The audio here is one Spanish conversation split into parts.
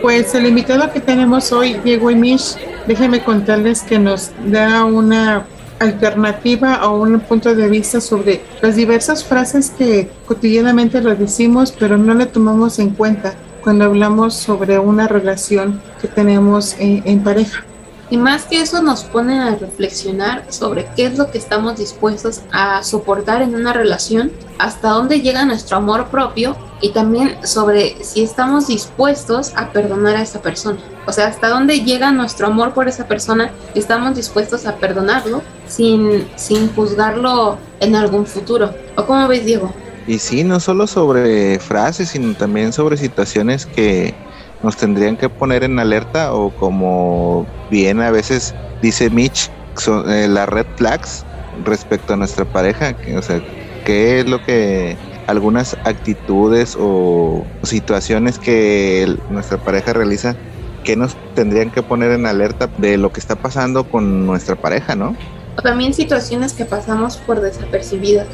Pues el invitado que tenemos hoy, Diego Imish, déjenme contarles que nos da una alternativa o un punto de vista sobre las diversas frases que cotidianamente lo decimos, pero no le tomamos en cuenta cuando hablamos sobre una relación que tenemos en, en pareja. Y más que eso nos pone a reflexionar sobre qué es lo que estamos dispuestos a soportar en una relación, hasta dónde llega nuestro amor propio y también sobre si estamos dispuestos a perdonar a esa persona. O sea, hasta dónde llega nuestro amor por esa persona estamos dispuestos a perdonarlo sin, sin juzgarlo en algún futuro. ¿O cómo ves, Diego? Y sí, no solo sobre frases, sino también sobre situaciones que nos tendrían que poner en alerta o como bien a veces dice Mitch, son, eh, las red flags respecto a nuestra pareja, que, o sea, qué es lo que algunas actitudes o situaciones que nuestra pareja realiza que nos tendrían que poner en alerta de lo que está pasando con nuestra pareja, ¿no? O también situaciones que pasamos por desapercibidas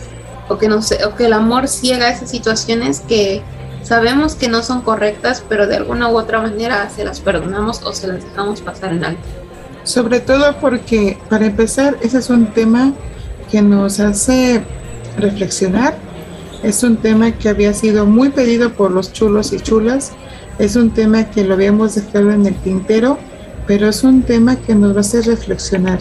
o que no sé, o que el amor ciega esas situaciones que Sabemos que no son correctas, pero de alguna u otra manera se las perdonamos o se las dejamos pasar en alto. Sobre todo porque, para empezar, ese es un tema que nos hace reflexionar. Es un tema que había sido muy pedido por los chulos y chulas. Es un tema que lo habíamos dejado en el tintero, pero es un tema que nos va a hacer reflexionar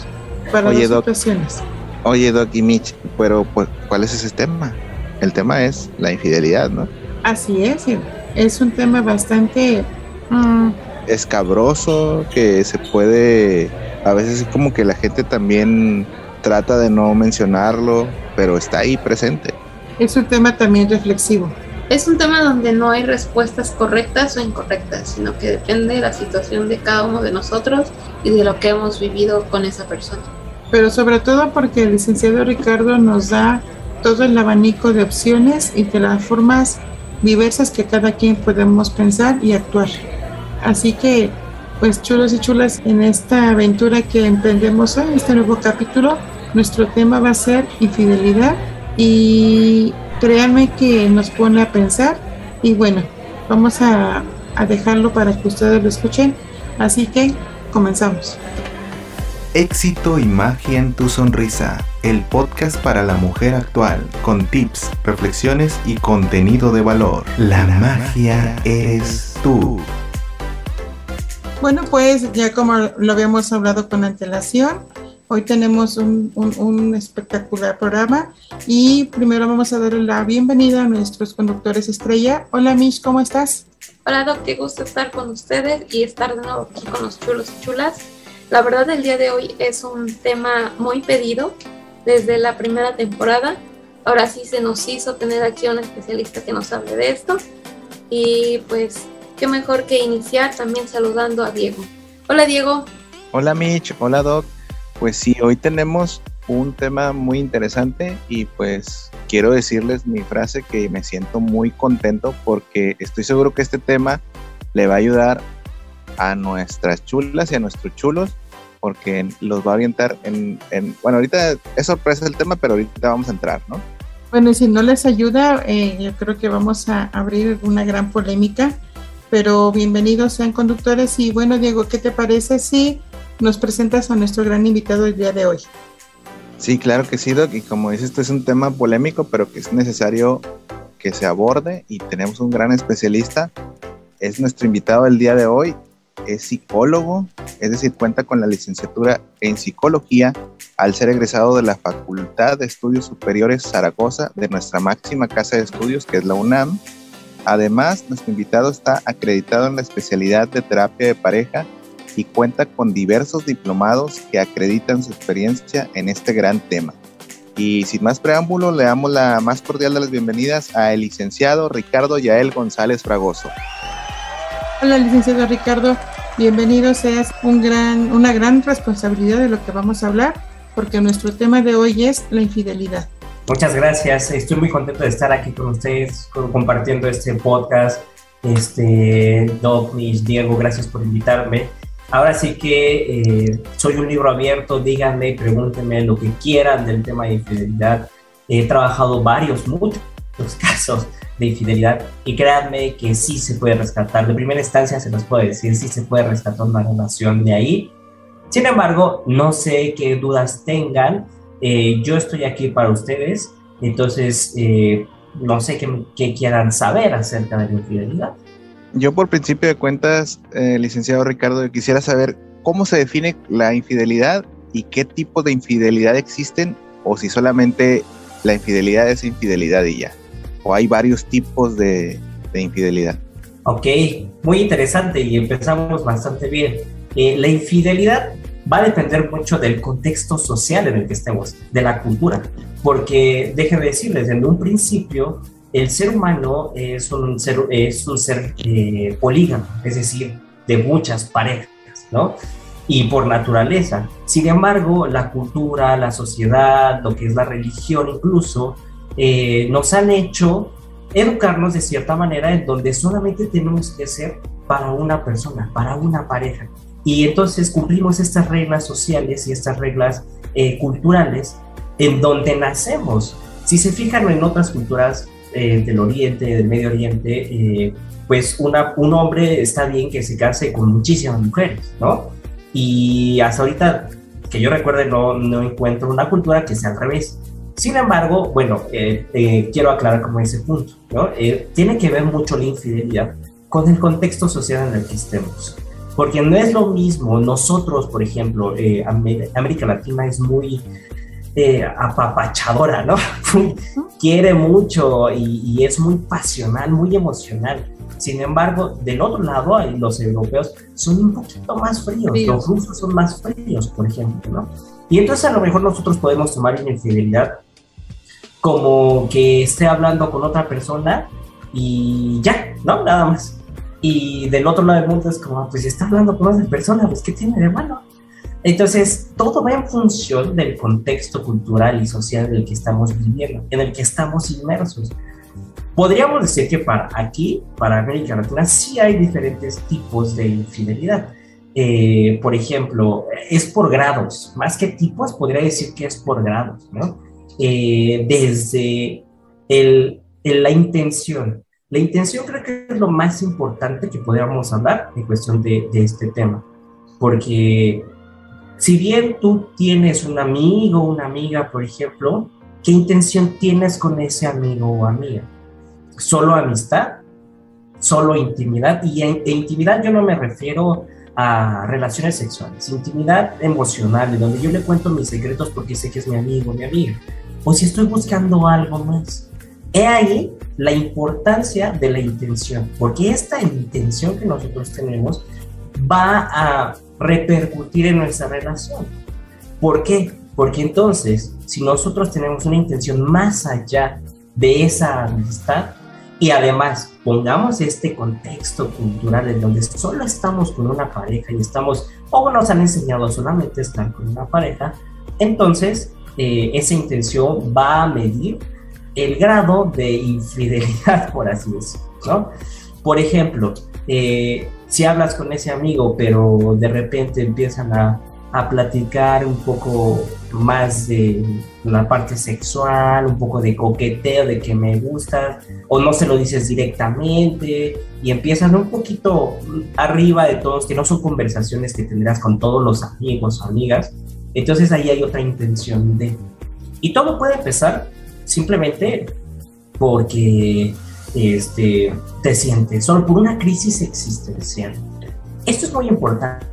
para Oye, las situaciones. Oye, Doc y Mitch, pero pues, ¿cuál es ese tema? El tema es la infidelidad, ¿no? Así es, es un tema bastante mm, escabroso que se puede, a veces es como que la gente también trata de no mencionarlo, pero está ahí presente. Es un tema también reflexivo. Es un tema donde no hay respuestas correctas o incorrectas, sino que depende de la situación de cada uno de nosotros y de lo que hemos vivido con esa persona. Pero sobre todo porque el licenciado Ricardo nos da todo el abanico de opciones y de las formas diversas que cada quien podemos pensar y actuar. Así que, pues chulos y chulas, en esta aventura que emprendemos hoy, este nuevo capítulo, nuestro tema va a ser infidelidad y créanme que nos pone a pensar y bueno, vamos a, a dejarlo para que ustedes lo escuchen. Así que comenzamos. Éxito y magia en tu sonrisa, el podcast para la mujer actual, con tips, reflexiones y contenido de valor. La magia eres tú. Bueno, pues ya como lo habíamos hablado con antelación, hoy tenemos un, un, un espectacular programa y primero vamos a dar la bienvenida a nuestros conductores estrella. Hola Mish, ¿cómo estás? Hola Doc, qué gusto estar con ustedes y estar de nuevo aquí con los chulos y chulas. La verdad el día de hoy es un tema muy pedido desde la primera temporada. Ahora sí se nos hizo tener aquí a un especialista que nos hable de esto. Y pues qué mejor que iniciar también saludando a Diego. Hola Diego. Hola Mitch, hola Doc. Pues sí, hoy tenemos un tema muy interesante y pues quiero decirles mi frase que me siento muy contento porque estoy seguro que este tema le va a ayudar a nuestras chulas y a nuestros chulos porque los va a orientar en, en, bueno, ahorita es sorpresa el tema, pero ahorita vamos a entrar, ¿no? Bueno, y si no les ayuda, eh, yo creo que vamos a abrir una gran polémica, pero bienvenidos sean conductores y bueno, Diego, ¿qué te parece si nos presentas a nuestro gran invitado el día de hoy? Sí, claro que sí, Doc, y como dices, este es un tema polémico, pero que es necesario que se aborde y tenemos un gran especialista. Es nuestro invitado el día de hoy es psicólogo, es decir, cuenta con la licenciatura en psicología al ser egresado de la Facultad de Estudios Superiores Zaragoza de nuestra máxima casa de estudios, que es la UNAM. Además, nuestro invitado está acreditado en la especialidad de terapia de pareja y cuenta con diversos diplomados que acreditan su experiencia en este gran tema. Y sin más preámbulo, le damos la más cordial de las bienvenidas al licenciado Ricardo Yael González Fragoso. Hola, licenciado Ricardo. Bienvenido. Seas un gran, una gran responsabilidad de lo que vamos a hablar, porque nuestro tema de hoy es la infidelidad. Muchas gracias. Estoy muy contento de estar aquí con ustedes, compartiendo este podcast. Este, Doc, Diego, gracias por invitarme. Ahora sí que eh, soy un libro abierto, díganme, pregúntenme lo que quieran del tema de infidelidad. He trabajado varios, muchos casos de infidelidad y créanme que sí se puede rescatar. De primera instancia se los puedo decir, sí se puede rescatar una relación de ahí. Sin embargo, no sé qué dudas tengan. Eh, yo estoy aquí para ustedes, entonces eh, no sé qué, quieran saber acerca de la infidelidad. Yo por principio de cuentas, eh, licenciado Ricardo, quisiera saber cómo se define la infidelidad y qué tipo de infidelidad existen o si solamente la infidelidad es infidelidad y ya o hay varios tipos de, infidelidad. Ok, muy interesante y empezamos bastante bien. Eh, la infidelidad va a depender mucho del contexto social en el que estemos, de la cultura, porque déjenme decirles, desde un principio, el ser humano es un ser, es un ser eh, polígamo, es decir, de muchas parejas, ¿no? Y por naturaleza. Sin embargo, la cultura, la sociedad, lo que es la religión incluso, eh, nos han hecho educarnos de cierta manera en donde solamente tenemos que ser para una persona, para una pareja. Y entonces cumplimos estas reglas sociales y estas reglas eh, culturales en donde nacemos. Si se fijan en otras culturas eh, del Oriente, del Medio Oriente, pues una, un hombre está bien que se case con muchísimas mujeres, ¿no? Y hasta ahorita, que yo recuerde, no, no encuentro una cultura que sea al revés. Sin embargo, bueno, eh, eh, quiero aclarar como ese punto, ¿no? Eh, tiene que ver mucho la infidelidad con el contexto social en el que estemos. Porque no es lo mismo, nosotros, por ejemplo, América Latina es muy apapachadora, ¿no? Quiere mucho y, es muy pasional, muy emocional. Sin embargo, del otro lado, los europeos son un poquito más fríos, los rusos son más fríos, por ejemplo, ¿no? Y entonces a lo mejor nosotros podemos tomar una infidelidad como que esté hablando con otra persona y ya, ¿no? Nada más. Y del otro lado del mundo es como, pues si está hablando con otra persona, pues ¿qué tiene de malo? Entonces, todo va en función del contexto cultural y social en el que estamos viviendo, en el que estamos inmersos. Podríamos decir que para aquí, para América Latina, sí hay diferentes tipos de infidelidad. Eh, por ejemplo, es por grados, más que tipos, podría decir que es por grados, ¿no? Eh, desde el, la intención. La intención creo que es lo más importante que podríamos hablar en cuestión de, de este tema, porque si bien tú tienes un amigo una amiga, por ejemplo, ¿qué intención tienes con ese amigo o amiga? ¿Solo amistad? ¿Solo intimidad? Y en, intimidad yo no me refiero a relaciones sexuales, intimidad emocional, donde yo le cuento mis secretos porque sé que es mi amigo mi amiga o si estoy buscando algo más. He ahí la importancia de la intención, porque esta intención que nosotros tenemos va a repercutir en nuestra relación. ¿Por qué? Porque entonces, si nosotros tenemos una intención más allá de esa amistad, y además pongamos este contexto cultural en donde solo estamos con una pareja y estamos, o nos han enseñado solamente estar con una pareja, entonces eh, esa intención va a medir el grado de infidelidad, por así decirlo, Por ejemplo, eh, si hablas con ese amigo, pero de repente empiezan a, a, platicar un poco más de la parte sexual, un poco de coqueteo, de que me gusta, o no se lo dices directamente, y empiezan un poquito arriba de todos, que no son conversaciones que tendrás con todos los amigos o amigas, entonces ahí hay otra intención de... Y todo puede empezar simplemente porque este, te sientes solo por una crisis existencial. Esto es muy importante.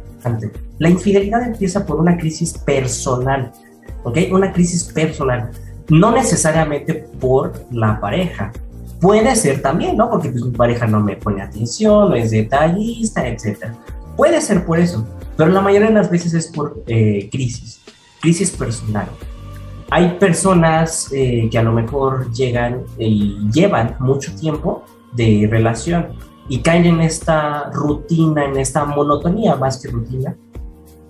La infidelidad empieza por una crisis personal, ¿ok? Una crisis personal, no necesariamente por la pareja. Puede ser también, ¿no? Porque pues, mi pareja no me pone atención, no es detallista, etc. Puede ser por eso, pero la mayoría de las veces es por eh, crisis, crisis personal. Hay personas eh, que a lo mejor llegan y llevan mucho tiempo de relación y caen en esta rutina, en esta monotonía más que rutina.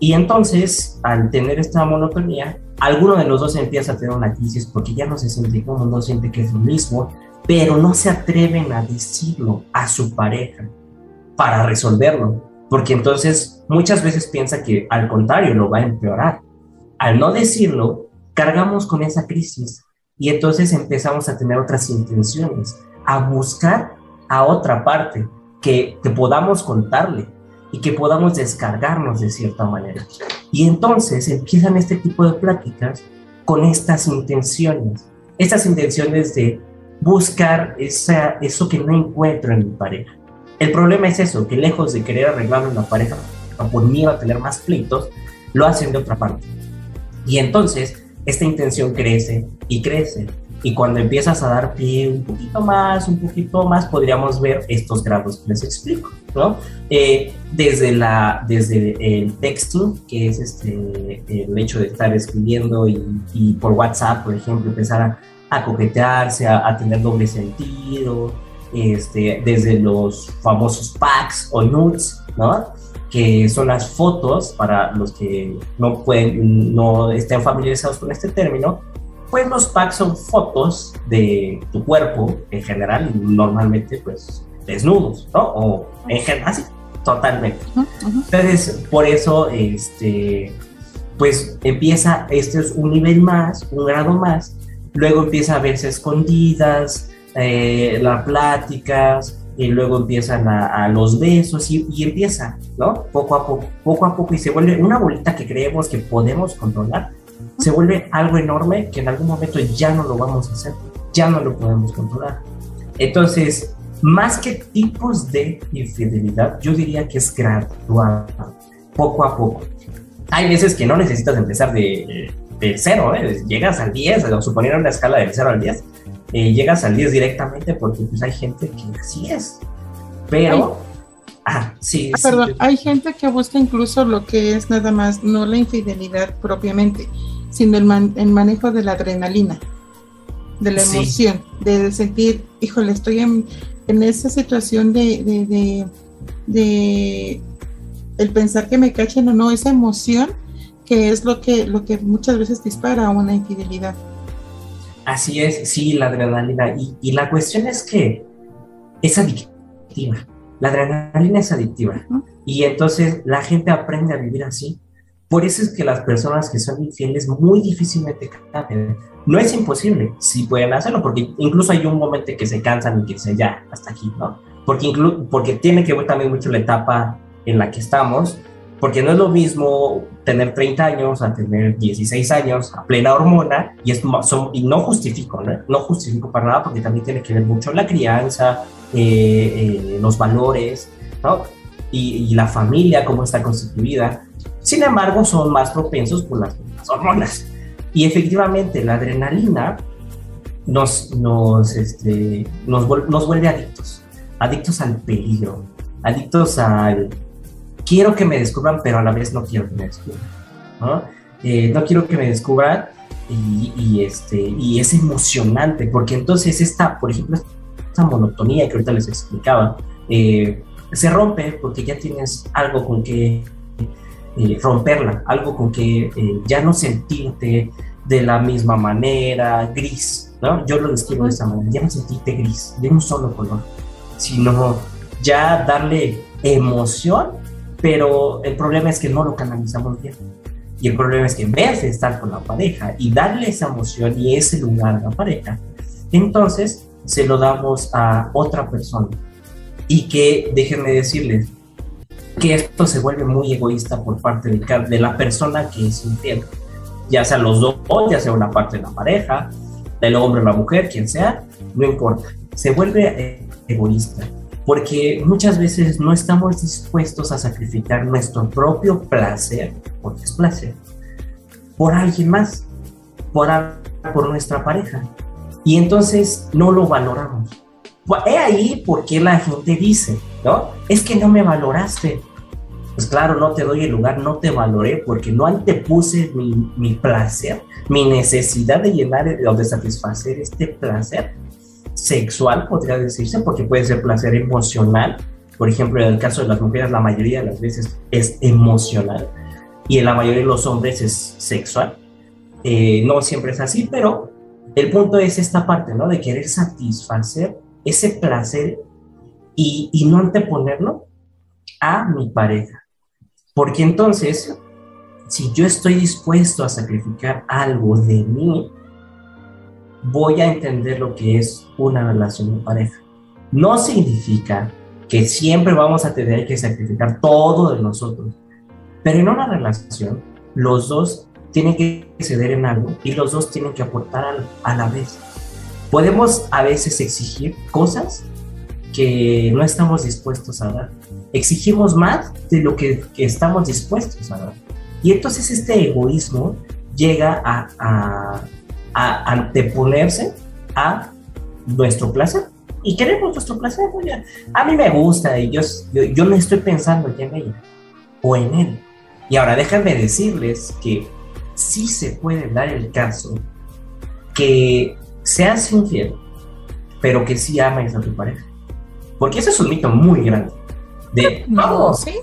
Y entonces, al tener esta monotonía, alguno de los dos empieza a tener una crisis porque ya no se siente como no siente que es lo mismo, pero no se atreven a decirlo a su pareja para resolverlo porque entonces muchas veces piensa que al contrario lo va a empeorar. Al no decirlo, cargamos con esa crisis y entonces empezamos a tener otras intenciones. a buscar a otra parte que, que podamos contarle y que podamos descargarnos de cierta manera. Y entonces empiezan este tipo de pláticas con estas intenciones, estas intenciones de buscar esa, eso que no encuentro en mi pareja. El problema es eso, que lejos de querer arreglar una pareja por miedo a tener más pleitos, lo hacen de otra parte. Y entonces esta intención crece y crece. Y cuando empiezas a dar pie un poquito más, un poquito más, podríamos ver estos grados que les explico, ¿no? Eh, desde, la, desde el texto, que es este, el hecho de estar escribiendo y, por WhatsApp, por ejemplo, empezar a, a coquetearse, a, a, tener doble sentido, este, desde los famosos packs o nudes, ¿no? Que son las fotos, para los que no, pueden, no estén familiarizados con este término, pues los packs son fotos de tu cuerpo en general, normalmente pues desnudos, ¿no? O en general, así, totalmente. Entonces, por eso, este, pues empieza, este es un nivel más, un grado más, luego empieza a verse escondidas, eh, las pláticas, y luego empiezan a, los besos y, empieza, ¿no? Poco a poco, poco a poco y se vuelve una bolita que creemos que podemos controlar, se vuelve algo enorme que en algún momento ya no lo vamos a hacer, ya no lo podemos controlar. Entonces, más que tipos de infidelidad, yo diría que es gradual, poco a poco. Hay veces que no necesitas empezar de, de cero, ¿eh? llegas al 10, suponiendo una escala del 0 al 10, eh, llegas al 10 directamente porque pues hay gente que así es. Pero, ah, sí. Ah, perdón, hay gente que busca incluso lo que es nada más, no la infidelidad propiamente, sino el, manejo de la adrenalina, de la emoción, de sentir, híjole, estoy en, esa situación de, de, de, el pensar que me cachen o no, esa emoción que es lo que, lo que muchas veces dispara una infidelidad. Así es, sí, la adrenalina. Y, la cuestión es que es adictiva. La adrenalina es adictiva. Y entonces la gente aprende a vivir así. Por eso es que las personas que son infieles muy difícilmente cambian. No es imposible, sí pueden hacerlo, porque incluso hay un momento que se cansan y que dicen ya, hasta aquí, ¿no? Porque, porque tiene que ver también mucho la etapa en la que estamos porque no es lo mismo tener 30 años a tener 16 años a plena hormona y, es, son, y no justifico, ¿no? no justifico para nada porque también tiene que ver mucho la crianza, eh, eh, los valores, ¿no? Y, la familia, cómo está constituida. Sin embargo, son más propensos por las, hormonas. Y efectivamente, la adrenalina nos, nos, este, nos, nos vuelve adictos, adictos al peligro, adictos al quiero que me descubran, pero a la vez no quiero que me descubran, ¿no? Eh, no quiero que me descubran y, este, y es emocionante, porque entonces esta, por ejemplo, esta monotonía que ahorita les explicaba, eh, se rompe porque ya tienes algo con que eh, romperla, algo con que ya no sentirte de la misma manera, gris, ¿no? Yo lo describo de esta manera, ya no sentirte gris, de un solo color, sino ya darle emoción pero el problema es que no lo canalizamos bien. Y el problema es que en vez de estar con la pareja y darle esa emoción y ese lugar a la pareja, entonces se lo damos a otra persona. Y que déjenme decirles que esto se vuelve muy egoísta por parte de, de la persona que es infiel. Ya sea los dos, ya sea una parte de la pareja, del hombre o la mujer, quien sea, no importa. Se vuelve eh, egoísta porque muchas veces no estamos dispuestos a sacrificar nuestro propio placer, porque es placer, por alguien más, por, por nuestra pareja. Y entonces no lo valoramos. He ahí porque la gente dice, ¿no? Es que no me valoraste. Pues claro, no te doy el lugar, no te valoré porque no antepuse mi, mi placer, mi necesidad de llenar o de satisfacer este placer sexual, podría decirse, porque puede ser placer emocional. Por ejemplo, en el caso de las mujeres, la mayoría de las veces es emocional y en la mayoría de los hombres es sexual. Eh, no siempre es así, pero el punto es esta parte, ¿no? De querer satisfacer ese placer y, y no anteponerlo a mi pareja. Porque entonces, si yo estoy dispuesto a sacrificar algo de mí, voy a entender lo que es una relación de pareja. No significa que siempre vamos a tener que sacrificar todo de nosotros, pero en una relación los dos tienen que ceder en algo y los dos tienen que aportar a la vez. Podemos a veces exigir cosas que no estamos dispuestos a dar. Exigimos más de lo que, estamos dispuestos a dar. Y entonces este egoísmo llega a, a, anteponerse a nuestro placer. Y queremos nuestro placer. A mí me gusta y yo, yo, no estoy pensando ya en ella o en él. Y ahora déjenme decirles que sí se puede dar el caso que seas infiel, pero que sí ames a tu pareja. Porque ese es un mito muy grande. De, no, ¿sí?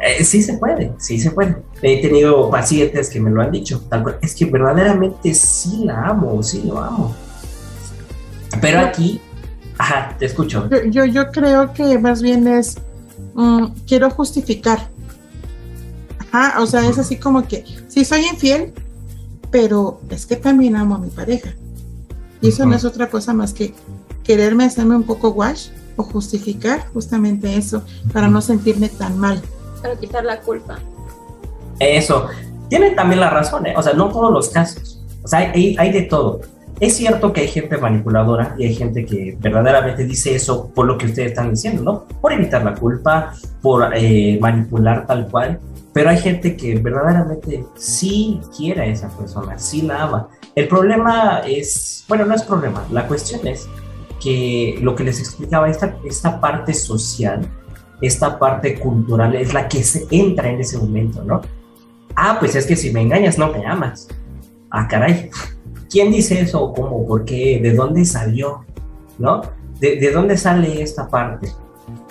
Eh, sí se puede, sí se puede. He tenido pacientes que me lo han dicho. es que verdaderamente sí la amo, sí lo amo. Pero aquí, ajá, te escucho. Yo, yo, creo que más bien es, mm, quiero justificar. Ajá, o sea, es así como que, sí soy infiel, pero es que también amo a mi pareja. Y eso no es otra cosa más que quererme hacerme un poco wash o justificar justamente eso para no sentirme tan mal. Para quitar la culpa. Eso. Tienen también la razón, ¿eh? o sea, no todos los casos. O sea, hay, de todo. Es cierto que hay gente manipuladora y hay gente que verdaderamente dice eso por lo que ustedes están diciendo, ¿no? Por evitar la culpa, por eh, manipular tal cual. Pero hay gente que verdaderamente sí quiere a esa persona, sí la ama. El problema es, bueno, no es problema, la cuestión es que lo que les explicaba, esta, esta parte social, esta parte cultural es la que se entra en ese momento, ¿no? Ah, pues es que si me engañas no me amas. Ah, caray. ¿Quién dice eso? ¿Cómo? ¿Por qué? ¿De dónde salió? ¿No? ¿De, de dónde sale esta parte?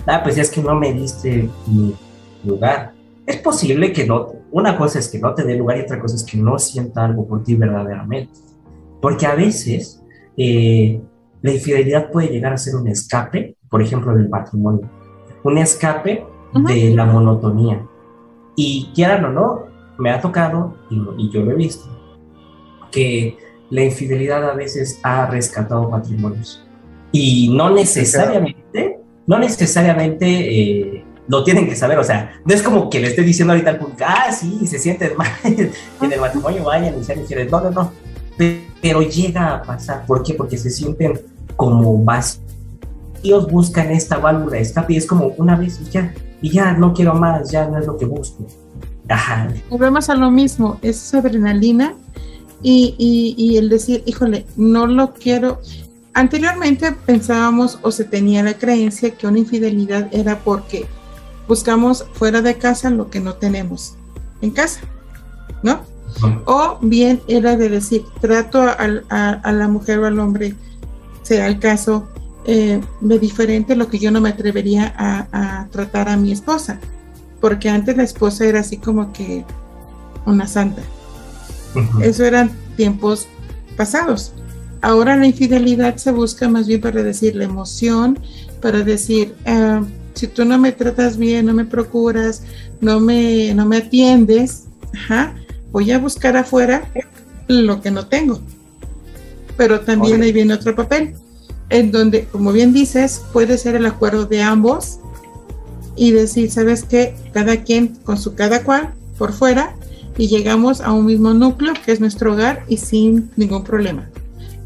Ah, pues es que no me diste mi lugar. Es posible que no, una cosa es que no te dé lugar y otra cosa es que no sienta algo por ti verdaderamente. Porque a veces eh, la infidelidad puede llegar a ser un escape, por ejemplo, del patrimonio, un escape de la monotonía. Y quieran o no, me ha tocado, y, yo lo he visto, que la infidelidad a veces ha rescatado patrimonios. Y no necesariamente, no necesariamente eh, lo tienen que saber, o sea, no es como que le esté diciendo ahorita al público, ah, sí, se siente mal en el matrimonio, vayan y sean infieles. No, no, no. Pero llega a pasar. ¿Por qué? Porque se sienten como vacíos buscan esta válvula de escape y es como una vez y ya, y ya no quiero más, ya no es lo que busco. Ajá. Volvemos a lo mismo, es adrenalina y, y, y el decir, híjole, no lo quiero. Anteriormente pensábamos o se tenía la creencia que una infidelidad era porque buscamos fuera de casa lo que no tenemos en casa, ¿no? O bien era de decir, trato a, a la mujer o al hombre sea el caso eh, de diferente lo que yo no me atrevería a, tratar a mi esposa, porque antes la esposa era así como que una santa. Eso eran tiempos pasados. Ahora la infidelidad se busca más bien para decir la emoción, para decir, ah, si tú no me tratas bien, no me procuras, no me, no me atiendes, voy a buscar afuera lo que no tengo pero también ahí viene otro papel, en donde, como bien dices, puede ser el acuerdo de ambos y decir, ¿sabes qué? Cada quien con su cada cual por fuera y llegamos a un mismo núcleo que es nuestro hogar y sin ningún problema.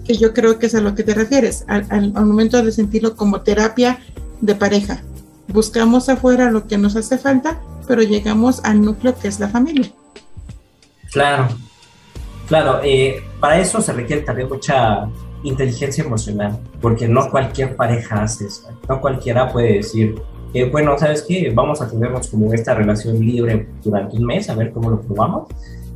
Que yo creo que es a lo que te refieres, al, momento de sentirlo como terapia de pareja. Buscamos afuera lo que nos hace falta, pero llegamos al núcleo que es la familia. Claro, Claro, eh, para eso se requiere también mucha inteligencia emocional, porque no cualquier pareja hace eso. No cualquiera puede decir, eh, bueno, ¿sabes qué? Vamos a tenernos como esta relación libre durante un mes, a ver cómo lo probamos,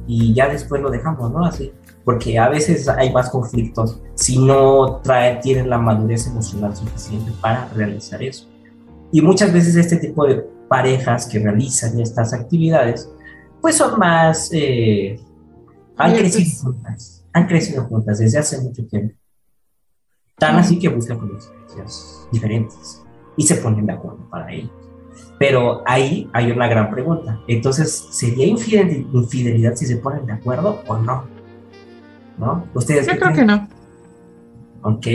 y ya después lo dejamos, ¿no? Así. Porque a veces hay más conflictos si no trae, tienen la madurez emocional suficiente para realizar eso. Y muchas veces este tipo de parejas que realizan estas actividades, pues son más... Eh, han crecido juntas, han crecido juntas desde hace mucho tiempo. Tan así que buscan experiencias diferentes y se ponen de acuerdo para ello. Pero ahí hay una gran pregunta. Entonces, ¿sería infidelidad si se ponen de acuerdo o no? ¿No? ¿Ustedes Yo creo que no. Ok.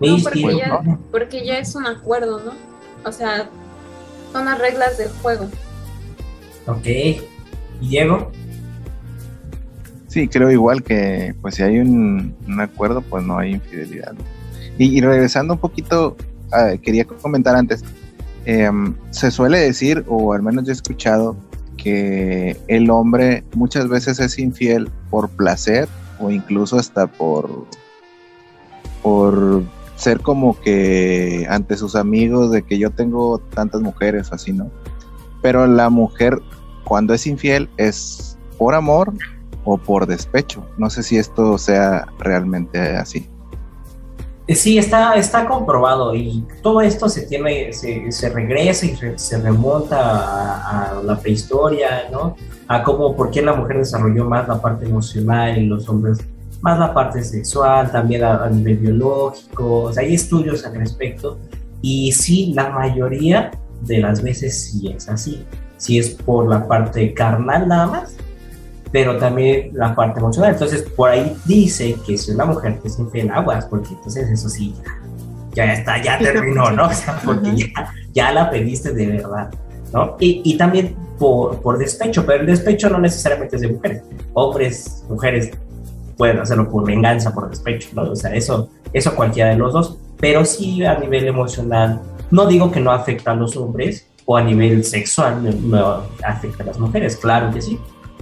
No, porque, ya, porque ya es un acuerdo, ¿no? O sea, son las reglas del juego. Ok. ¿Y Diego? Sí, creo igual que pues si hay un, acuerdo, pues no hay infidelidad. Y, regresando un poquito, ah, quería comentar antes, em, se suele decir, o al menos yo he escuchado, que el hombre muchas veces es infiel por placer o incluso hasta por por ser como que ante sus amigos de que yo tengo tantas mujeres así, ¿no? Pero la mujer cuando es infiel es por amor o por despecho. No sé si esto sea realmente así. Eh, sí, está, está comprobado y todo esto se tiene, se, se regresa y se remonta a, a, la prehistoria, ¿no? A cómo, por qué la mujer desarrolló más la parte emocional y los hombres más la parte sexual, también a, nivel biológico, o sea, hay estudios al respecto y sí, la mayoría de las veces sí es así, sí es por la parte carnal nada más, pero también la parte emocional, entonces por ahí dice que si una mujer te siente en aguas, porque entonces eso sí, ya, está, ya terminó, ¿no? O sea, porque ya, ya la pediste de verdad. ¿no? Y, y, también por, por despecho, pero el despecho no necesariamente es de mujeres, hombres, mujeres, pueden hacerlo por venganza, por despecho, ¿no? O sea, eso, eso cualquiera de los dos, pero sí a nivel emocional, no digo que no afecta a los hombres o a nivel sexual no afecta a las mujeres, claro que sí,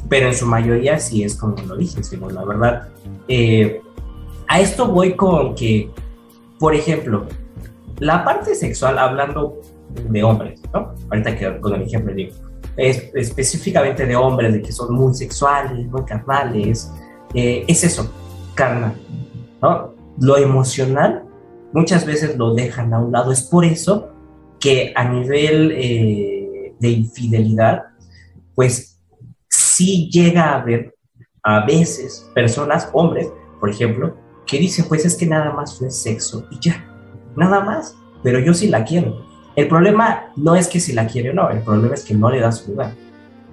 pero en su mayoría sí es como lo dije, según la verdad. Eh, a esto voy con que, por ejemplo, la parte sexual, hablando de hombres, ¿no? Ahorita que con el ejemplo digo, es, específicamente de hombres, de que son muy sexuales, muy carnales, eh, es eso, carnal, ¿no? Lo emocional muchas veces lo dejan a un lado. Es por eso que a nivel eh, de infidelidad, pues sí llega a haber a veces personas, hombres, por ejemplo, que dicen, pues es que nada más fue sexo y ya, nada más, pero yo sí la quiero. El problema no es que si la quiere o no, el problema es que no le da su lugar.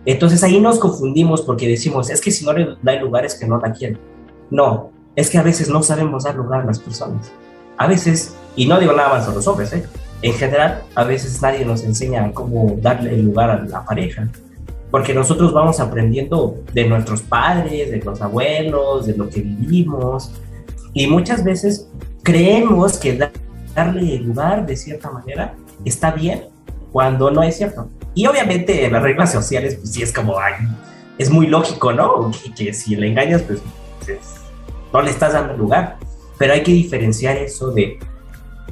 Entonces ahí nos confundimos porque decimos, es que si no le da lugar es que no la quieren. No, es que a veces no sabemos dar lugar a las personas. A veces, y no digo nada más a los hombres, ¿eh? en general, a veces nadie nos enseña cómo darle lugar a la pareja. Porque nosotros vamos aprendiendo de nuestros padres, de los abuelos, de lo que vivimos. Y muchas veces creemos que darle el lugar de cierta manera está bien cuando no es cierto. Y obviamente las reglas sociales, pues sí es como, ay, es muy lógico, ¿no? Que, si le engañas, pues, pues no le estás dando lugar. Pero hay que diferenciar eso de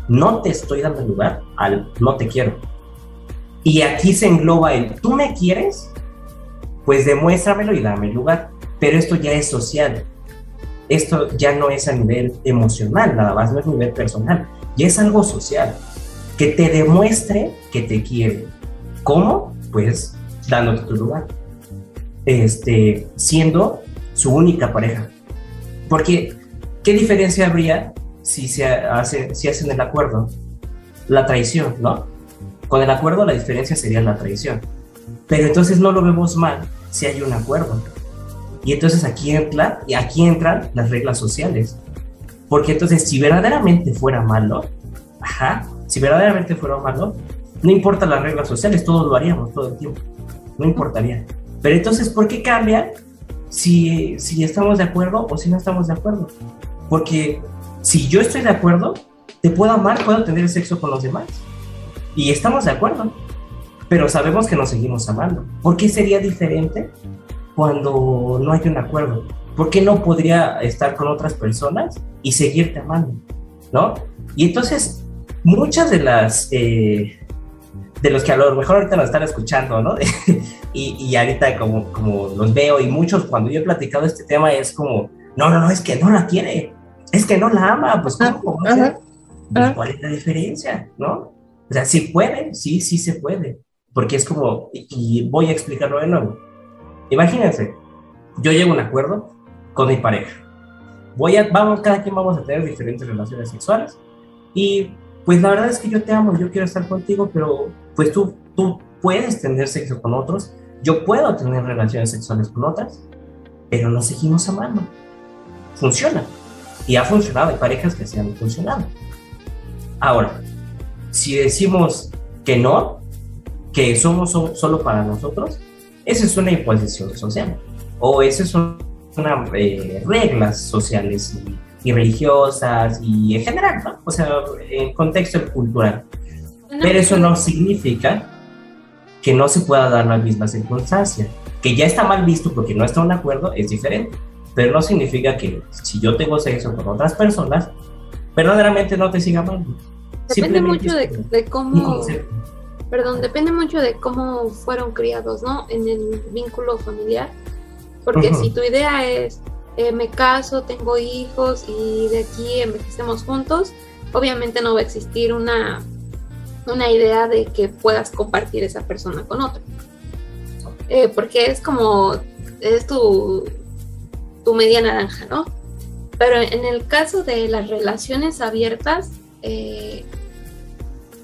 no te estoy dando lugar al no te quiero. Y aquí se engloba el tú me quieres, pues demuéstramelo y dame lugar. Pero esto ya es social. Esto ya no es a nivel emocional, nada más, no es a nivel personal. Ya es algo social. Que te demuestre que te quiere ¿Cómo? Pues dándote tu lugar. Este, siendo su única pareja. Porque, ¿qué diferencia habría si, se hace, si hacen el acuerdo? La traición, ¿no? Con el acuerdo la diferencia sería la traición. Pero entonces no lo vemos mal si hay un acuerdo. Y entonces aquí, entra, y aquí entran las reglas sociales. Porque entonces si verdaderamente fuera malo, ajá, si verdaderamente fuera malo, no importa las reglas sociales, todos lo haríamos todo el tiempo. No importaría. Pero entonces, ¿por qué cambia si, si estamos de acuerdo o si no estamos de acuerdo? Porque si yo estoy de acuerdo, te puedo amar, puedo tener sexo con los demás. Y estamos de acuerdo. Pero sabemos que nos seguimos amando. ¿Por qué sería diferente cuando no hay un acuerdo? ¿Por qué no podría estar con otras personas y seguirte amando? ¿No? Y entonces, muchas de las eh, de los que a lo mejor ahorita lo están escuchando, ¿no? y, y, ahorita como, como los veo y muchos cuando yo he platicado este tema es como, no, no, no, es que no la quiere, es que no la ama, pues ¿cómo? Pues, ¿Cuál es la diferencia, no? O sea, sí puede, sí, sí se puede, porque es como, y, voy a explicarlo de nuevo. Imagínense, yo llego a un acuerdo con mi pareja. Voy a, vamos, cada quien vamos a tener diferentes relaciones sexuales y pues la verdad es que yo te amo, yo quiero estar contigo, pero pues tú, tú puedes tener sexo con otros, yo puedo tener relaciones sexuales con otras, pero nos seguimos amando. Funciona. Y ha funcionado, hay parejas que se han funcionado. Ahora, si decimos que no, que somos solo para nosotros, esa es una imposición social. O esas son unas eh, reglas sociales y, religiosas y en general, ¿no? O sea, en contexto cultural. Pero eso no significa que no se pueda dar la misma circunstancia. Que ya está mal visto porque no está de acuerdo es diferente. Pero no significa que si yo tengo sexo con otras personas, verdaderamente no te siga mal. Depende mucho de, cómo. Perdón, depende mucho de cómo fueron criados, ¿no? En el vínculo familiar. Porque si tu idea es eh, me caso, tengo hijos y de aquí envejecemos juntos, obviamente no va a existir una una idea de que puedas compartir esa persona con otro. Eh, porque es como, es tu, tu media naranja, ¿no? Pero en el caso de las relaciones abiertas, eh,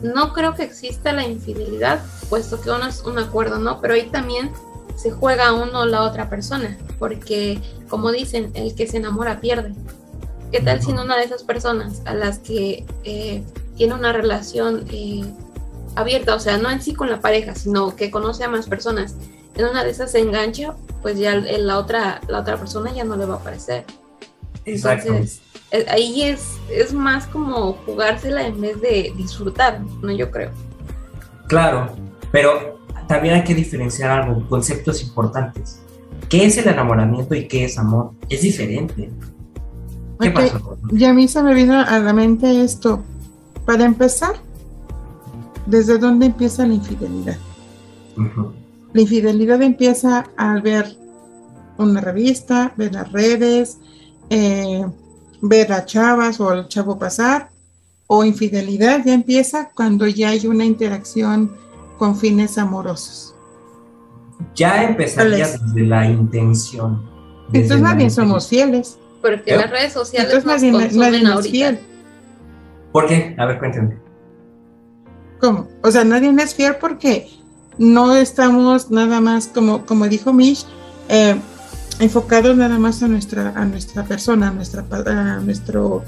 no creo que exista la infidelidad, puesto que uno es un acuerdo, ¿no? Pero ahí también se juega uno o la otra persona, porque como dicen, el que se enamora pierde. ¿Qué tal si una de esas personas a las que eh, tiene una relación eh, abierta, o sea, no en sí con la pareja, sino que conoce a más personas, en una de esas se engancha, pues ya la otra, la otra persona ya no le va a aparecer. Entonces, eh, ahí es, es más como jugársela en vez de disfrutar, ¿no? Yo creo. Claro, pero también hay que diferenciar algo, conceptos importantes. ¿Qué es el enamoramiento y qué es amor? Es diferente. ¿Qué pasa? Y a mí se me vino a la mente esto. Para empezar, ¿desde dónde empieza la infidelidad? La infidelidad empieza al ver una revista, ver las redes, eh, ver a chavas o al chavo pasar, o infidelidad ya empieza cuando ya hay una interacción con fines amorosos. Ya empezaría desde la intención. Entonces más bien somos fieles. Porque las redes sociales Entonces, nos nadie, nadie es fiel. ¿Por qué? A ver, cuéntenme. ¿Cómo? O sea, nadie es fiel porque no estamos nada más, como, como dijo Mish, eh, enfocados nada más a nuestra, a nuestra persona, a, nuestra, a nuestro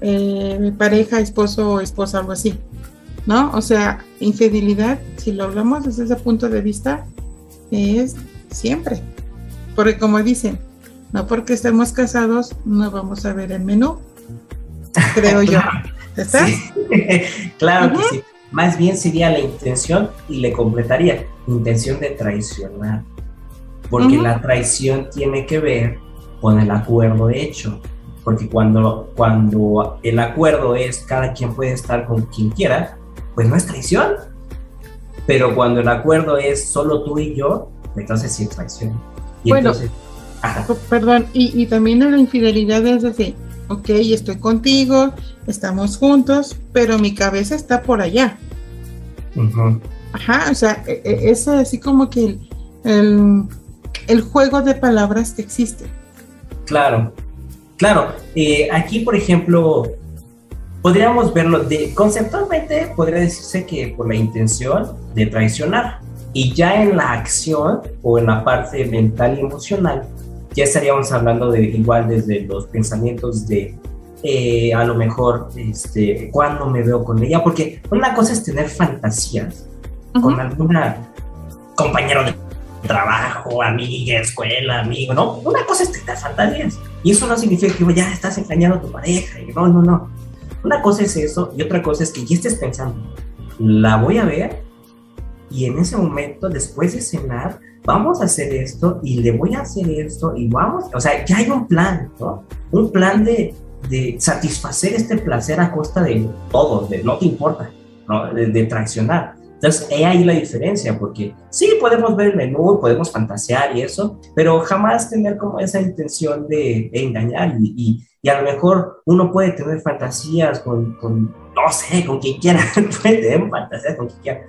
eh, pareja, esposo o esposa, algo así. ¿No? O sea, infidelidad, si lo hablamos desde ese punto de vista, es siempre. Porque como dicen, no porque estemos casados, no vamos a ver el menú, creo yo. ¿Estás? claro que sí. Más bien sería la intención y le completaría, intención de traicionar. Porque la traición tiene que ver con el acuerdo hecho. Porque cuando, cuando el acuerdo es cada quien puede estar con quien quiera, pues no es traición. Pero cuando el acuerdo es solo tú y yo, entonces sí es traición. Y bueno, entonces, perdón, y, y también la infidelidad es decir, ok, estoy contigo, estamos juntos, pero mi cabeza está por allá. Ajá, o sea, e, e, es así como que el, el, juego de palabras que existe. Claro, claro. Eh, aquí, por ejemplo, podríamos verlo de conceptualmente, podría decirse que por la intención de traicionar. Y ya en la acción o en la parte mental y emocional, ya estaríamos hablando de igual desde los pensamientos de eh, a lo mejor este, cuando me veo con ella, porque una cosa es tener fantasías con alguna compañero de trabajo, amiga, escuela, amigo, ¿no? Una cosa es tener fantasías y eso no significa que ya estás engañando a tu pareja, no, no, no. Una cosa es eso y otra cosa es que ya estés pensando, la voy a ver y en ese momento, después de cenar, vamos a hacer esto y le voy a hacer esto y vamos, o sea, ya hay un plan, ¿no? Un plan de, de satisfacer este placer a costa de todo, de no te importa, ¿no? De, traccionar. Entonces, es ahí la diferencia, porque sí podemos ver el menú, podemos fantasear y eso, pero jamás tener como esa intención de, engañar y, y, a lo mejor uno puede tener fantasías con, con no sé, con quien quiera, puede tener fantasías con quien quiera,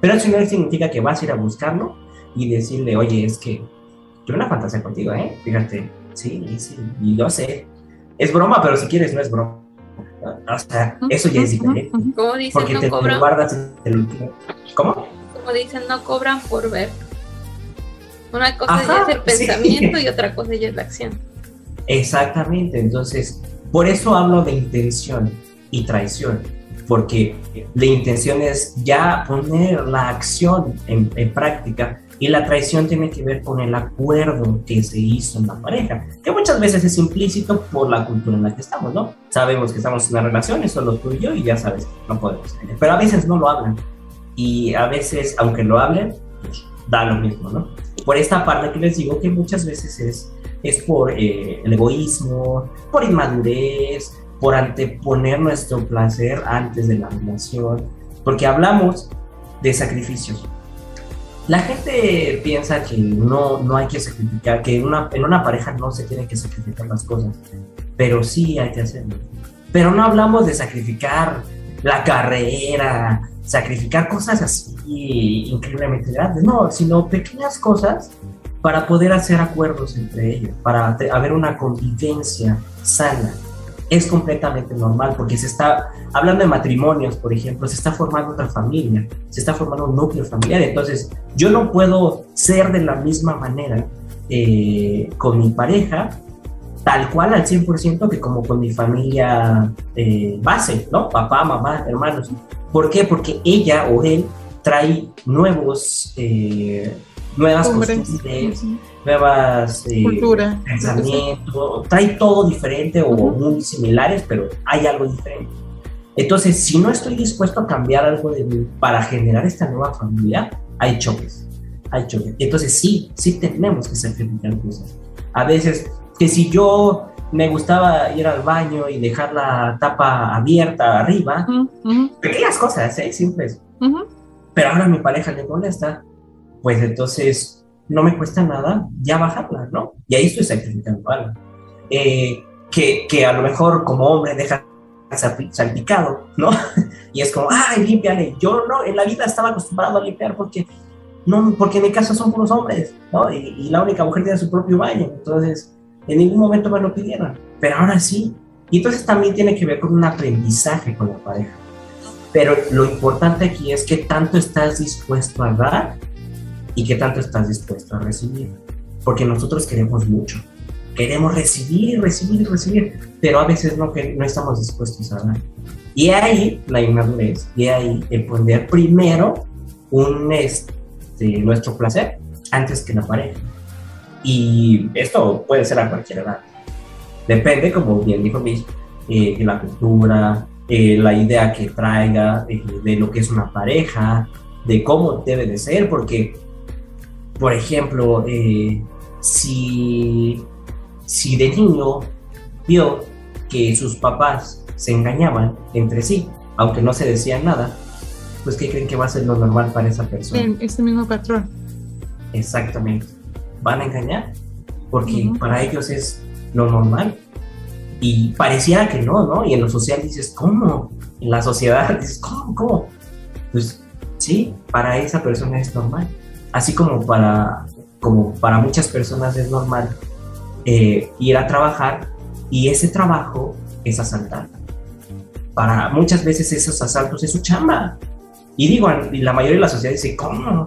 pero eso no significa que vas a ir a buscarlo y decirle, oye, es que yo una fantasía contigo, ¿eh? Fíjate, sí, sí, y yo sé. Es broma, pero si quieres, no es broma. O sea, eso ya es diferente. Como dicen, porque no te cobran. guardas el... ¿Cómo? Como dicen, no cobran por ver. Una cosa ya es el pensamiento y otra cosa ya es la acción. Exactamente, entonces Por eso hablo de intención y traición, porque la intención es ya poner la acción en, en práctica y la traición tiene que ver con el acuerdo que se hizo en la pareja, que muchas veces es implícito por la cultura en la que estamos, ¿no? Sabemos que estamos en una relación, eso lo tuyo y ya sabes, no podemos. Pero a veces no lo hablan. Y a veces, aunque lo hablen, pues, da lo mismo, ¿no? Por esta parte que les digo que muchas veces es, es por eh, el egoísmo, por inmadurez, por anteponer nuestro placer antes de la relación, porque hablamos de sacrificios, la gente piensa que no, no hay que sacrificar, que una, en una pareja no se tienen que sacrificar las cosas, pero sí hay que hacerlo. Pero no hablamos de sacrificar la carrera, sacrificar cosas así increíblemente grandes, no, sino pequeñas cosas para poder hacer acuerdos entre ellos, para haber una convivencia sana es completamente normal porque se está, hablando de matrimonios, por ejemplo, se está formando otra familia, se está formando un núcleo familiar. Entonces, yo no puedo ser de la misma manera eh, con mi pareja, tal cual al 100% que como con mi familia eh, base, ¿no? Papá, mamá, hermanos. ¿Por qué? Porque ella o él trae nuevos, eh, nuevas costumbres nuevas eh, pensamientos, trae todo diferente o muy similares, pero hay algo diferente. Entonces, si no estoy dispuesto a cambiar algo de mí para generar esta nueva familia, hay choques, hay choques. Entonces, sí, sí tenemos que sacrificar cosas. A veces, que si yo me gustaba ir al baño y dejar la tapa abierta arriba, pequeñas cosas, ¿eh? Simples. Pero ahora a mi pareja le molesta, pues entonces no me cuesta nada ya bajarla, ¿no? Y ahí estoy sacrificando algo. Eh, que, que, a lo mejor como hombre deja salpicado, ¿no? y es como, ay, límpiale. Yo no, en la vida estaba acostumbrado a limpiar porque, no, porque en mi casa son puros hombres, ¿no? Y, y, la única mujer tiene su propio baño, entonces en ningún momento me lo pidieron, pero ahora sí. Y entonces también tiene que ver con un aprendizaje con la pareja. Pero lo importante aquí es que tanto estás dispuesto a dar y qué tanto estás dispuesto a recibir. Porque nosotros queremos mucho. Queremos recibir, recibir, recibir, pero a veces no, no estamos dispuestos a dar. Y ahí la inmadurez, y ahí el poner primero un, este, nuestro placer antes que la pareja. Y esto puede ser a cualquier edad. Depende, como bien dijo Luis, eh, de la cultura, eh, la idea que traiga, eh, de lo que es una pareja, de cómo debe de ser, porque por ejemplo, eh, si, si de niño vio que sus papás se engañaban entre sí, aunque no se decían nada, pues ¿qué creen que va a ser lo normal para esa persona? Ese mismo patrón. Exactamente. Van a engañar porque para ellos es lo normal. Y pareciera que no, ¿no? Y en lo social dices, ¿cómo? En la sociedad dices, ¿cómo? ¿Cómo? Pues sí, para esa persona es normal así como para, como para muchas personas es normal eh, ir a trabajar y ese trabajo es asaltar. Para muchas veces esos asaltos es su chamba. Y digo, la mayoría de la sociedad dice, ¿cómo?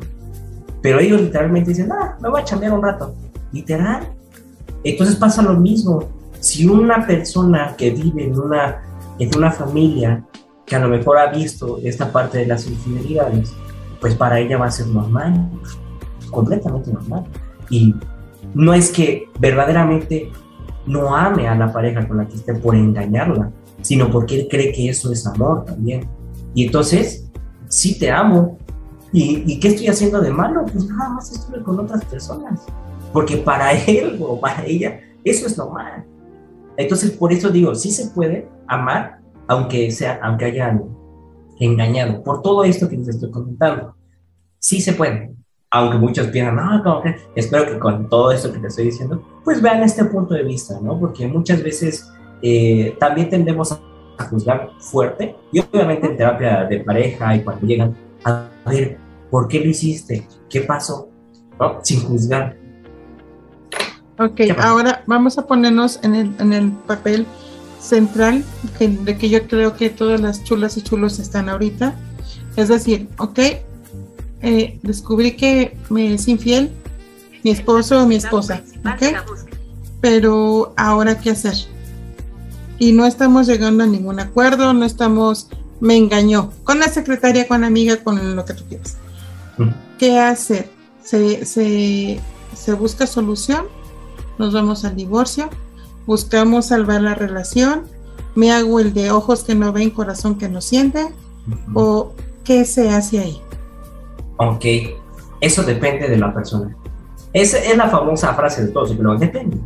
Pero ellos literalmente dicen, ah, me voy a chambear un rato. Literal. Entonces pasa lo mismo. Si una persona que vive en una, en una familia que a lo mejor ha visto esta parte de las infidelidades, pues para ella va a ser normal, completamente normal. Y no es que verdaderamente no ame a la pareja con la que esté por engañarla, sino porque él cree que eso es amor también. Y entonces, sí te amo. ¿Y, ¿Y, qué estoy haciendo de malo? Pues nada más estuve con otras personas. Porque para él o para ella, eso es normal. Entonces, por eso digo, sí se puede amar, aunque, sea, aunque hayan engañado, por todo esto que les estoy comentando. Sí se puede, aunque muchos piensan, no, como que espero que con todo esto que te estoy diciendo, pues vean este punto de vista, ¿no? Porque muchas veces eh, también tendemos a juzgar fuerte, y obviamente en terapia de pareja y cuando llegan a ver, ¿por qué lo hiciste? ¿Qué pasó? ¿No? Sin juzgar. Ok, ahora vamos a ponernos en el, en el papel central de que yo creo que todas las chulas y chulos están ahorita. Es decir, ok, eh, descubrí que me es infiel mi esposo o mi esposa, ¿ok? Pero ahora qué hacer? y no estamos llegando a ningún acuerdo, no estamos, me engañó con la secretaria, con la amiga, con lo que tú quieras. ¿Qué hacer? Se, se, se busca solución, nos vamos al divorcio, buscamos salvar la relación, me hago el de ojos que no ven, corazón que no siente, o qué se hace ahí. Ok, eso depende de la persona. Esa es la famosa frase de todos, pero depende.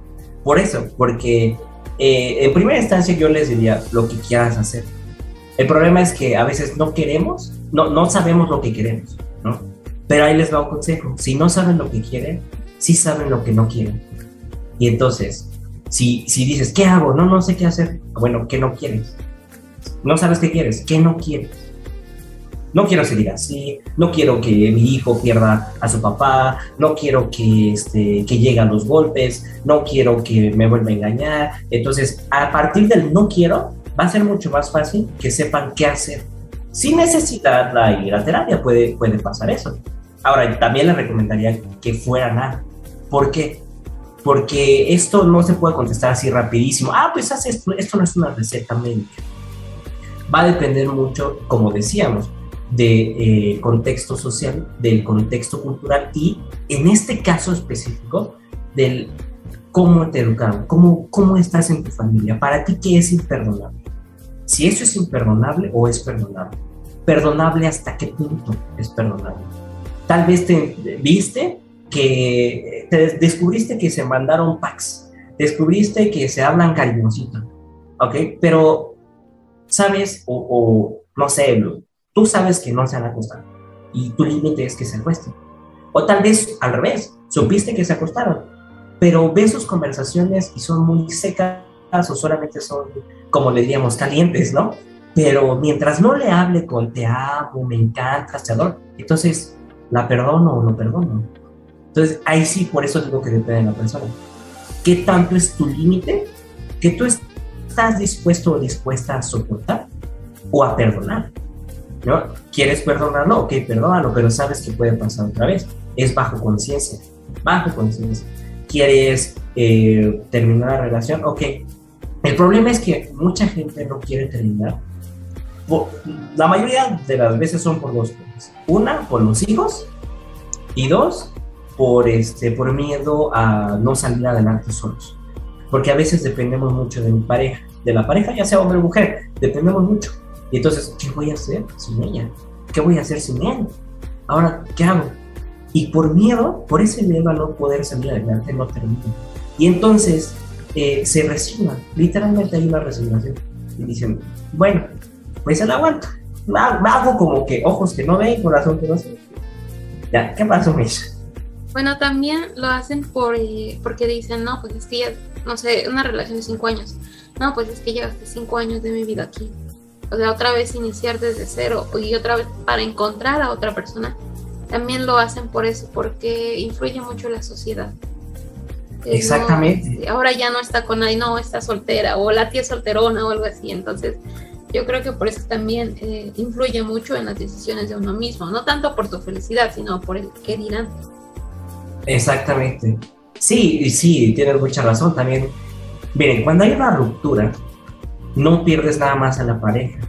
Por eso, porque eh, en primera instancia yo les diría lo que quieras hacer. El problema es que a veces no queremos, no, no sabemos lo que queremos, ¿no? Pero ahí les va un consejo. Si no saben lo que quieren, sí saben lo que no quieren. Y entonces, si, si dices, ¿qué hago? No, no sé qué hacer. Bueno, ¿qué no quieres? No sabes qué quieres. ¿Qué no quieres? No quiero seguir así, no quiero que mi hijo pierda a su papá, no quiero que, este, que lleguen los golpes, no quiero que me vuelva a engañar. Entonces, a partir del no quiero, va a ser mucho más fácil que sepan qué hacer. Sin necesidad de ir a terapia, puede, puede pasar eso. Ahora, también les recomendaría que fueran a. ¿Por qué? Porque esto no se puede contestar así rapidísimo. Ah, pues haz esto, esto no es una receta médica. Va a depender mucho, como decíamos, del eh, contexto social, del contexto cultural y, en este caso específico, del cómo te educaron, cómo, cómo estás en tu familia. Para ti, ¿qué es imperdonable? Si eso es imperdonable o es perdonable. Perdonable hasta qué punto es perdonable. Tal vez te viste que te descubriste que se mandaron packs, descubriste que se hablan cariñosito, ¿ok? Pero, ¿sabes? O, no sé, tú sabes que no se han acostado y tu límite es que se acuesten. O tal vez al revés, supiste que se acostaron, pero ves sus conversaciones y son muy secas o solamente son, como le diríamos, calientes, ¿no? Pero mientras no le hable con te amo, me encanta, te adoro, entonces la perdono o no perdono. Entonces ahí sí, por eso digo que depende de la persona. ¿Qué tanto es tu límite que tú estás dispuesto o dispuesta a soportar o a perdonar? ¿no? ¿Quieres perdonarlo? Ok, perdónalo, pero sabes que puede pasar otra vez. Es bajo conciencia, bajo conciencia. ¿Quieres eh, terminar la relación? Ok. El problema es que mucha gente no quiere terminar. La mayoría de las veces son por dos cosas. Una, por los hijos. Y dos, por, este, por miedo a no salir adelante solos. Porque a veces dependemos mucho de mi pareja, de la pareja, ya sea hombre o mujer, dependemos mucho. Y entonces, ¿qué voy a hacer sin ella? ¿Qué voy a hacer sin él? Ahora, ¿qué hago? Y por miedo, por ese miedo a no poder salir adelante, no termino. Y entonces eh, se resigna, literalmente hay una resignación. Y dicen, bueno, pues se la aguanto. Hago como que ojos que no ven, corazón que no se Ya, ¿qué pasó, Mish? Bueno, también lo hacen por, eh, porque dicen, no, pues es que ya, no sé, una relación de cinco años. No, pues es que llevaste cinco años de mi vida aquí o sea, otra vez iniciar desde cero y otra vez para encontrar a otra persona, también lo hacen por eso, porque influye mucho la sociedad. Exactamente. Ahora ya no está con nadie, no, está soltera, o la tía solterona o algo así. Entonces, yo creo que por eso también eh, influye mucho en las decisiones de uno mismo, no tanto por tu felicidad, sino por el qué dirán. Exactamente. Sí, sí, tienes mucha razón también. Miren, cuando hay una ruptura, no pierdes nada más a la pareja,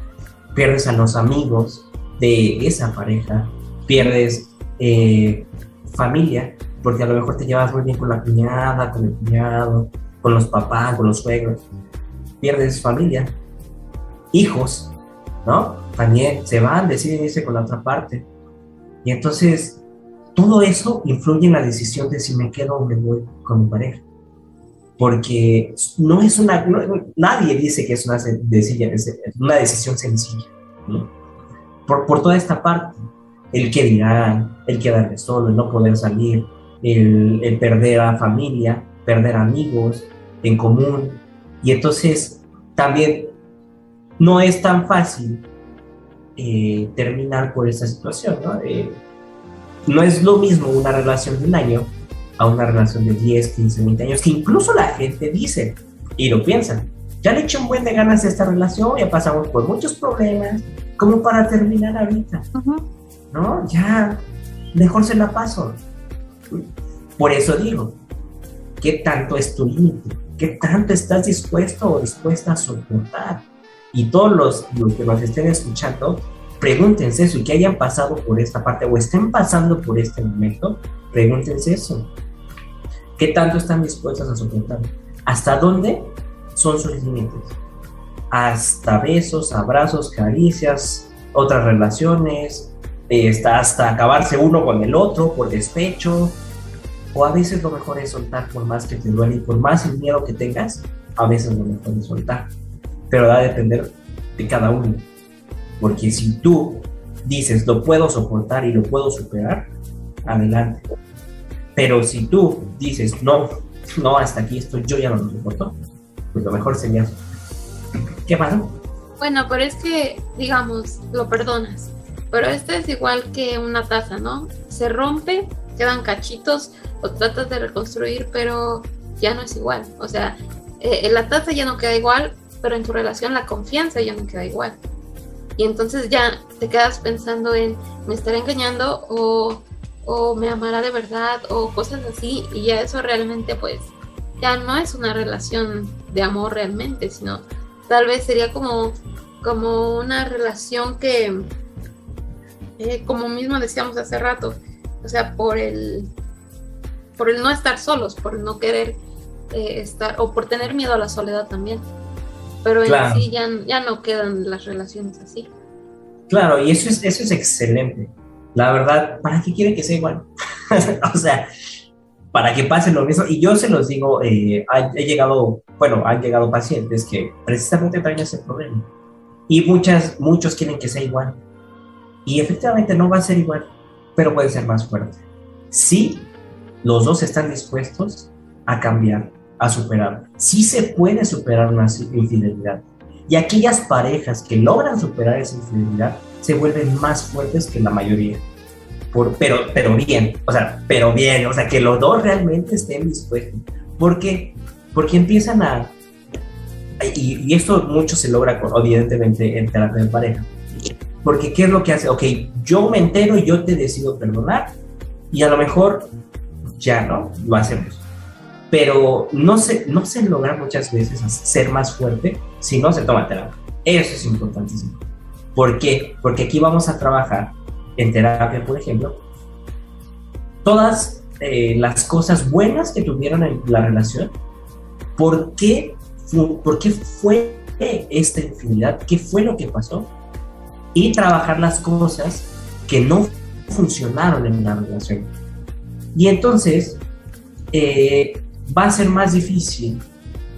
pierdes a los amigos de esa pareja, pierdes eh, familia, porque a lo mejor te llevas muy bien con la cuñada, con el cuñado, con los papás, con los suegros, pierdes familia, hijos, ¿no? También se van, deciden irse con la otra parte. Y entonces, todo eso influye en la decisión de si me quedo o me voy con mi pareja. Porque no es una, nadie dice que es una, decisión, una decisión sencilla, por, por, toda esta parte, el que dirán, el quedarme solo, el no poder salir, el, el, perder a familia, perder amigos en común, y entonces también no es tan fácil eh, terminar por esta situación, ¿no? Eh, no es lo mismo una relación de un año a una relación de 10, 15, 20 años, que incluso la gente dice y lo piensa. Ya le eché un buen de ganas a esta relación, ya pasamos por muchos problemas, como para terminar ahorita. ¿No? Ya, mejor se la paso. Por eso digo, ¿qué tanto es tu límite? ¿Qué tanto estás dispuesto o dispuesta a soportar? Y todos los, los que nos estén escuchando, pregúntense eso que hayan pasado por esta parte o estén pasando por este momento, pregúntense eso. ¿Qué tanto están dispuestos a soportar? ¿Hasta dónde son sus límites? Hasta besos, abrazos, caricias, otras relaciones, hasta acabarse uno con el otro por despecho, o a veces lo mejor es soltar por más que te duele y por más el miedo que tengas, a veces lo mejor es soltar. Pero va a depender de cada uno. Porque si tú dices lo puedo soportar y lo puedo superar, adelante. Pero si tú dices no, no, hasta aquí estoy, yo ya no lo soporto, pues lo mejor sería. ¿Qué pasa? Bueno, pero es que, digamos, lo perdonas. Pero esto es igual que una taza, ¿no? Se rompe, quedan cachitos, o tratas de reconstruir, pero ya no es igual. O sea, eh, la taza ya no queda igual, pero en tu relación la confianza ya no queda igual. Y entonces ya te quedas pensando en, ¿me estará engañando o, o me amará de verdad o cosas así? Y ya eso realmente pues ya no es una relación de amor realmente, sino tal vez sería como, como una relación que, eh, como mismo decíamos hace rato, o sea, por el, por el no estar solos, por no querer eh, estar, o por tener miedo a la soledad también. Pero en sí ya, ya no quedan las relaciones así. Claro, y eso es, eso es excelente. La verdad, ¿para qué quieren que sea igual? o sea, para que pase lo mismo. Y yo se los digo, eh, he llegado, bueno, han llegado pacientes que precisamente traen ese problema. Y muchas, muchos quieren que sea igual. Y efectivamente no va a ser igual, pero puede ser más fuerte. Sí, los dos están dispuestos a cambiar, a superar. Sí se puede superar una infidelidad. Y aquellas parejas que logran superar esa infidelidad se vuelven más fuertes que la mayoría. Por, pero, pero bien, o sea, pero bien, o sea, que los dos realmente estén dispuestos. ¿Por qué? Porque empiezan a... Y, esto mucho se logra, evidentemente, en terapia de pareja. Porque ¿qué es lo que hace? Ok, yo me entero y yo te decido perdonar y a lo mejor ya, ¿no? Lo hacemos. Pero no se, no se logra muchas veces ser más fuerte si no se toma terapia. Eso es importantísimo. ¿Por qué? Porque aquí vamos a trabajar en terapia, por ejemplo, todas eh, las cosas buenas que tuvieron en la relación, ¿por qué, por qué fue esta infinidad? ¿Qué fue lo que pasó? Y trabajar las cosas que no funcionaron en la relación y entonces eh, va a ser más difícil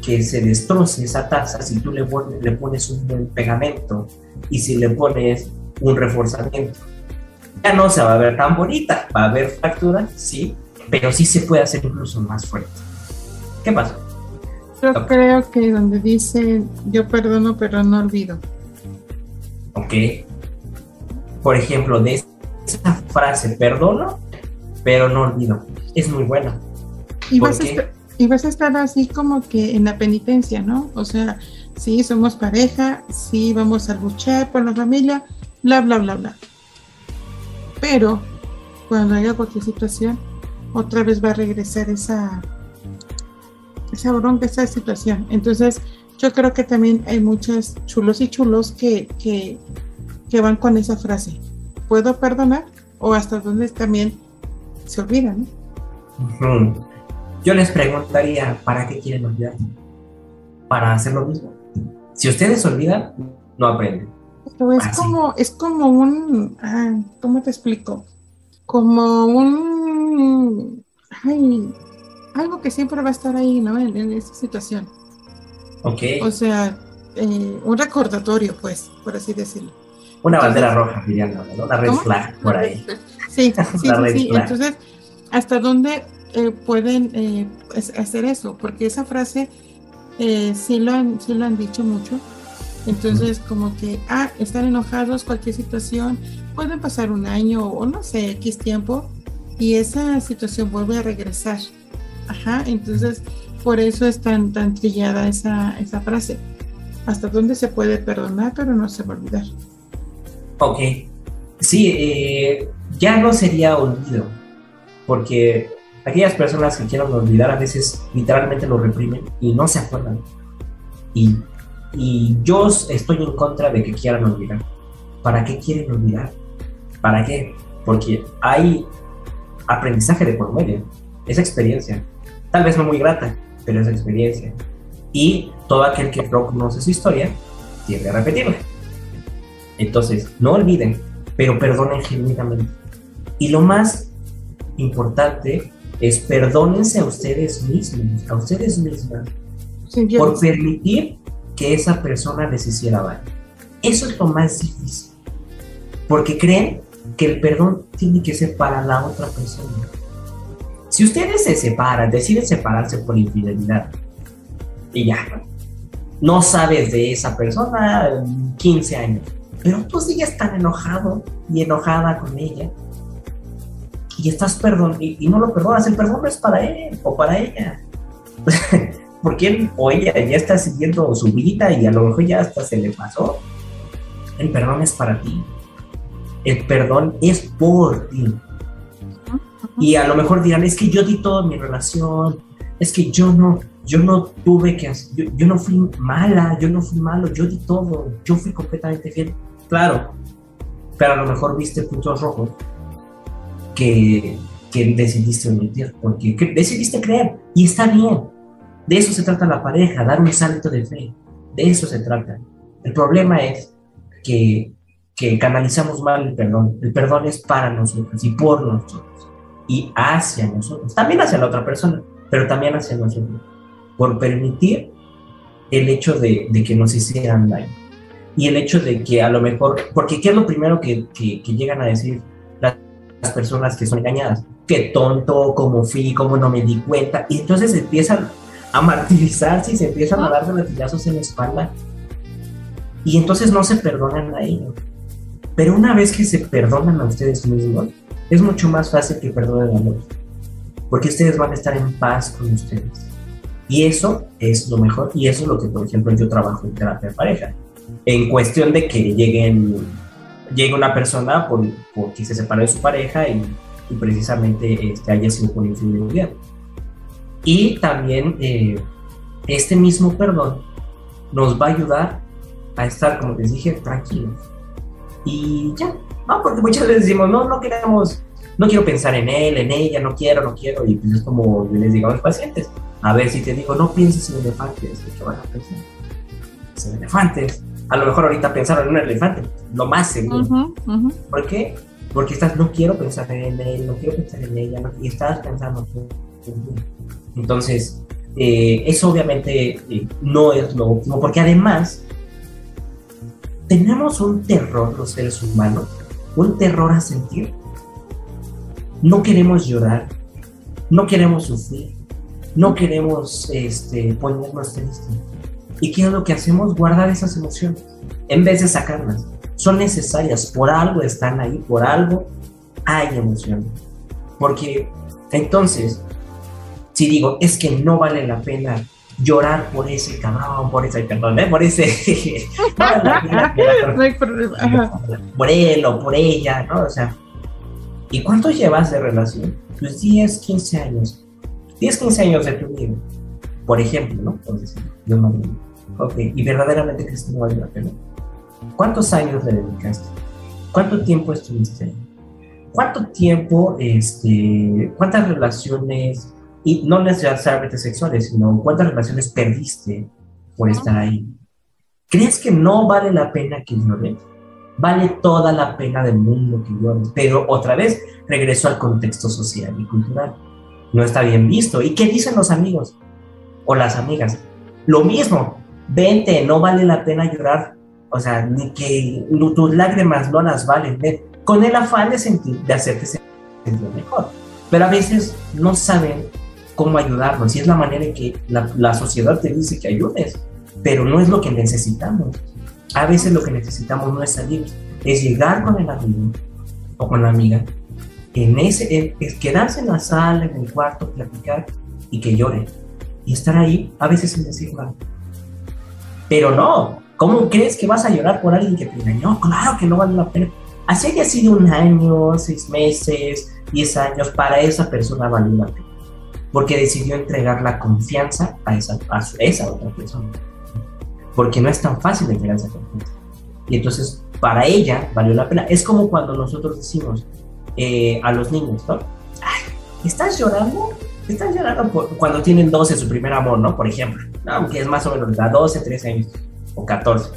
que se destroce esa taza si tú le, pones, le pones un buen pegamento y si le pones un reforzamiento. Ya no se va a ver tan bonita, va a haber fractura, sí, pero sí se puede hacer incluso más fuerte. ¿Qué pasa? Yo creo que donde dice yo perdono pero no olvido. Ok. Por ejemplo, de esa frase, perdono, pero no olvido. Es muy bueno. Y vas, a y vas a estar así como que en la penitencia, ¿no? O sea, sí, somos pareja, sí, vamos a luchar por la familia, bla, bla, bla, bla. Pero cuando haya cualquier situación, otra vez va a regresar esa, esa bronca, esa situación. Entonces, yo creo que también hay muchos chulos y chulos que, que, que van con esa frase. ¿Puedo perdonar? O hasta donde también se olvidan. Yo les preguntaría, ¿para qué quieren olvidar? ¿Para hacer lo mismo? Si ustedes olvidan, no aprenden. Pero es como, es como un, ah, ¿cómo te explico? Como un, ay, algo que siempre va a estar ahí, ¿no? En, en esa situación. Ok. O sea, eh, un recordatorio, pues, por así decirlo. Una bandera roja, dirían, ¿no? Una red flag por ahí. Sí, sí, sí, Entonces, ¿hasta dónde eh, pueden eh, hacer eso? Porque esa frase eh, sí, lo han, sí lo han dicho mucho. Entonces, como que, ah, están enojados, cualquier situación, pueden pasar un año o no sé, X tiempo, y esa situación vuelve a regresar. Ajá, entonces, por eso es tan, tan trillada esa, esa frase. Hasta dónde se puede perdonar, pero no se va a olvidar. Ok. Sí, eh, ya no sería olvido, porque Aquellas personas que quieren olvidar a veces literalmente lo reprimen y no se acuerdan. Y, y yo estoy en contra de que quieran olvidar. ¿Para qué quieren olvidar? ¿Para qué? Porque hay aprendizaje de por medio. Esa experiencia. Tal vez no muy grata, pero es experiencia. Y todo aquel que no conoce su historia tiende a repetirla. Entonces, no olviden, pero perdonen genuinamente. Y lo más importante es perdónense a ustedes mismos, a ustedes mismas, por permitir que esa persona les hiciera daño. Eso es lo más difícil, porque creen que el perdón tiene que ser para la otra persona. Si ustedes se separan, deciden separarse por infidelidad, y ya, no sabes de esa persona en 15 años, pero tú sigues tan enojado y enojada con ella, y estás perdón, y, no lo perdonas, el perdón no es para él o para ella. Porque él o ella ya está siguiendo su vida y a lo mejor ya hasta se le pasó. El perdón es para ti. El perdón es por ti. Y a lo mejor dirán, es que yo di todo en mi relación, es que yo no, yo no tuve que, yo, yo no fui mala, yo no fui malo, yo di todo, yo fui completamente fiel. Claro, pero a lo mejor viste puntos rojos que, que decidiste omitir, porque decidiste creer y está bien. De eso se trata la pareja, dar un salto de fe. De eso se trata. El problema es que, que canalizamos mal el perdón. El perdón es para nosotros y por nosotros y hacia nosotros. También hacia la otra persona, pero también hacia nosotros. Por permitir el hecho de, de que nos hicieran daño. Y el hecho de que a lo mejor, porque ¿qué es lo primero que, que, que llegan a decir las personas que son engañadas. Qué tonto, cómo fui, cómo no me di cuenta. Y entonces empiezan a martirizarse y se empiezan a dar latigazos en la espalda. Y entonces no se perdonan a ellos. Pero una vez que se perdonan a ustedes mismos, es mucho más fácil que perdonen a otros. Porque ustedes van a estar en paz con ustedes. Y eso es lo mejor. Y eso es lo que, por ejemplo, yo trabajo en terapia de pareja. En cuestión de que lleguen llega una persona por, porque se separó de su pareja y, precisamente este, haya sido por infidelidad. Y también eh, este mismo perdón nos va a ayudar a estar, como les dije, tranquilos. Y ya, no, porque muchas veces decimos, no, no queremos, no quiero pensar en él, en ella, no quiero, no quiero. Y pues es como les digo a los pacientes, a ver si te digo, no pienses en elefantes, ¿qué van a pensar? En elefantes a lo mejor ahorita pensaron en un elefante, lo más seguro. ¿Por qué? Porque estás, no quiero pensar en él, no quiero pensar en ella, y estás pensando Entonces, eh, eso obviamente eh, no es lo óptimo, porque además tenemos un terror los seres humanos, un terror a sentir. No queremos llorar, no queremos sufrir, no queremos este, ponernos tristes ¿Y qué es lo que hacemos? Guardar esas emociones en vez de sacarlas. Son necesarias, por algo están ahí, por algo hay emociones. Porque entonces, si digo, es que no vale la pena llorar por ese cabrón, por ese, perdón, ¿eh? por ese, no por él o por ella, ¿no? O sea, ¿y cuánto llevas de relación? Pues 10, 15 años. 10, 15 años de tu vida, por ejemplo, ¿no? Entonces, yo no Ok, ¿y verdaderamente crees que no vale la pena? ¿Cuántos años le dedicaste? ¿Cuánto tiempo estuviste ahí? ¿Cuánto tiempo, este, cuántas relaciones, y no necesariamente sexuales, sino cuántas relaciones perdiste por estar ahí? ¿Crees que no vale la pena que llores? Vale toda la pena del mundo que llores, pero otra vez regreso al contexto social y cultural. No está bien visto. ¿Y qué dicen los amigos o las amigas? Lo mismo, vente, no vale la pena llorar, o sea, ni que tus lágrimas no las valen, con el afán de, sentir, de hacerte sentir mejor. Pero a veces no saben cómo ayudarnos y es la manera en que la, sociedad te dice que ayudes, pero no es lo que necesitamos. A veces lo que necesitamos no es salir, es llegar con el amigo o con la amiga, en ese, es quedarse en la sala, en el cuarto, platicar y que llore. Y estar ahí, a veces sin decir nada. Pero no, ¿cómo crees que vas a llorar por alguien que te engañó? Claro que no vale la pena. Así haya sido un año, seis meses, diez años, para esa persona vale la pena. porque decidió entregar la confianza a esa, a esa otra persona. Porque no es tan fácil entregar esa confianza. Y entonces, para ella, valió la pena. Es como cuando nosotros decimos eh, a los niños, ¿no? Ay, ¿estás llorando? ¿Estás llorando cuando tienen 12 su primer amor, ¿no? Por ejemplo, aunque es más o menos de 12, 13 años o 14.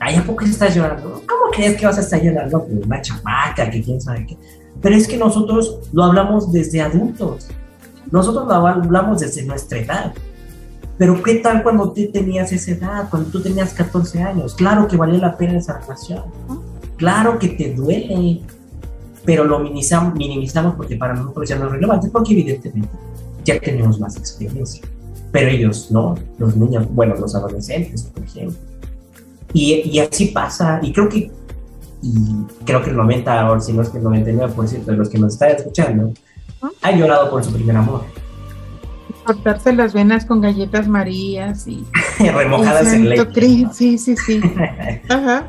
Ay, ¿a poco estás llorando? ¿Cómo crees que vas a estar llorando? Pues una chamaca, que quién sabe qué. Pero es que nosotros lo hablamos desde adultos. Nosotros lo hablamos desde nuestra edad. Pero ¿qué tal cuando tú tenías esa edad? Cuando tú tenías 14 años. Claro que valió la pena esa relación. Claro que te duele. Pero lo minimizamos, minimizamos porque para nosotros ya no es relevante porque evidentemente ya tenemos más experiencia. Pero ellos no, los niños, bueno, los adolescentes, por ejemplo. Y, y así pasa. Y creo que y creo que el 90, o si no es que el 99% de los que nos están escuchando, han llorado por su primer amor. Cortarse las venas con galletas marías y... Remojadas en leche. Sí, sí, sí. Ajá.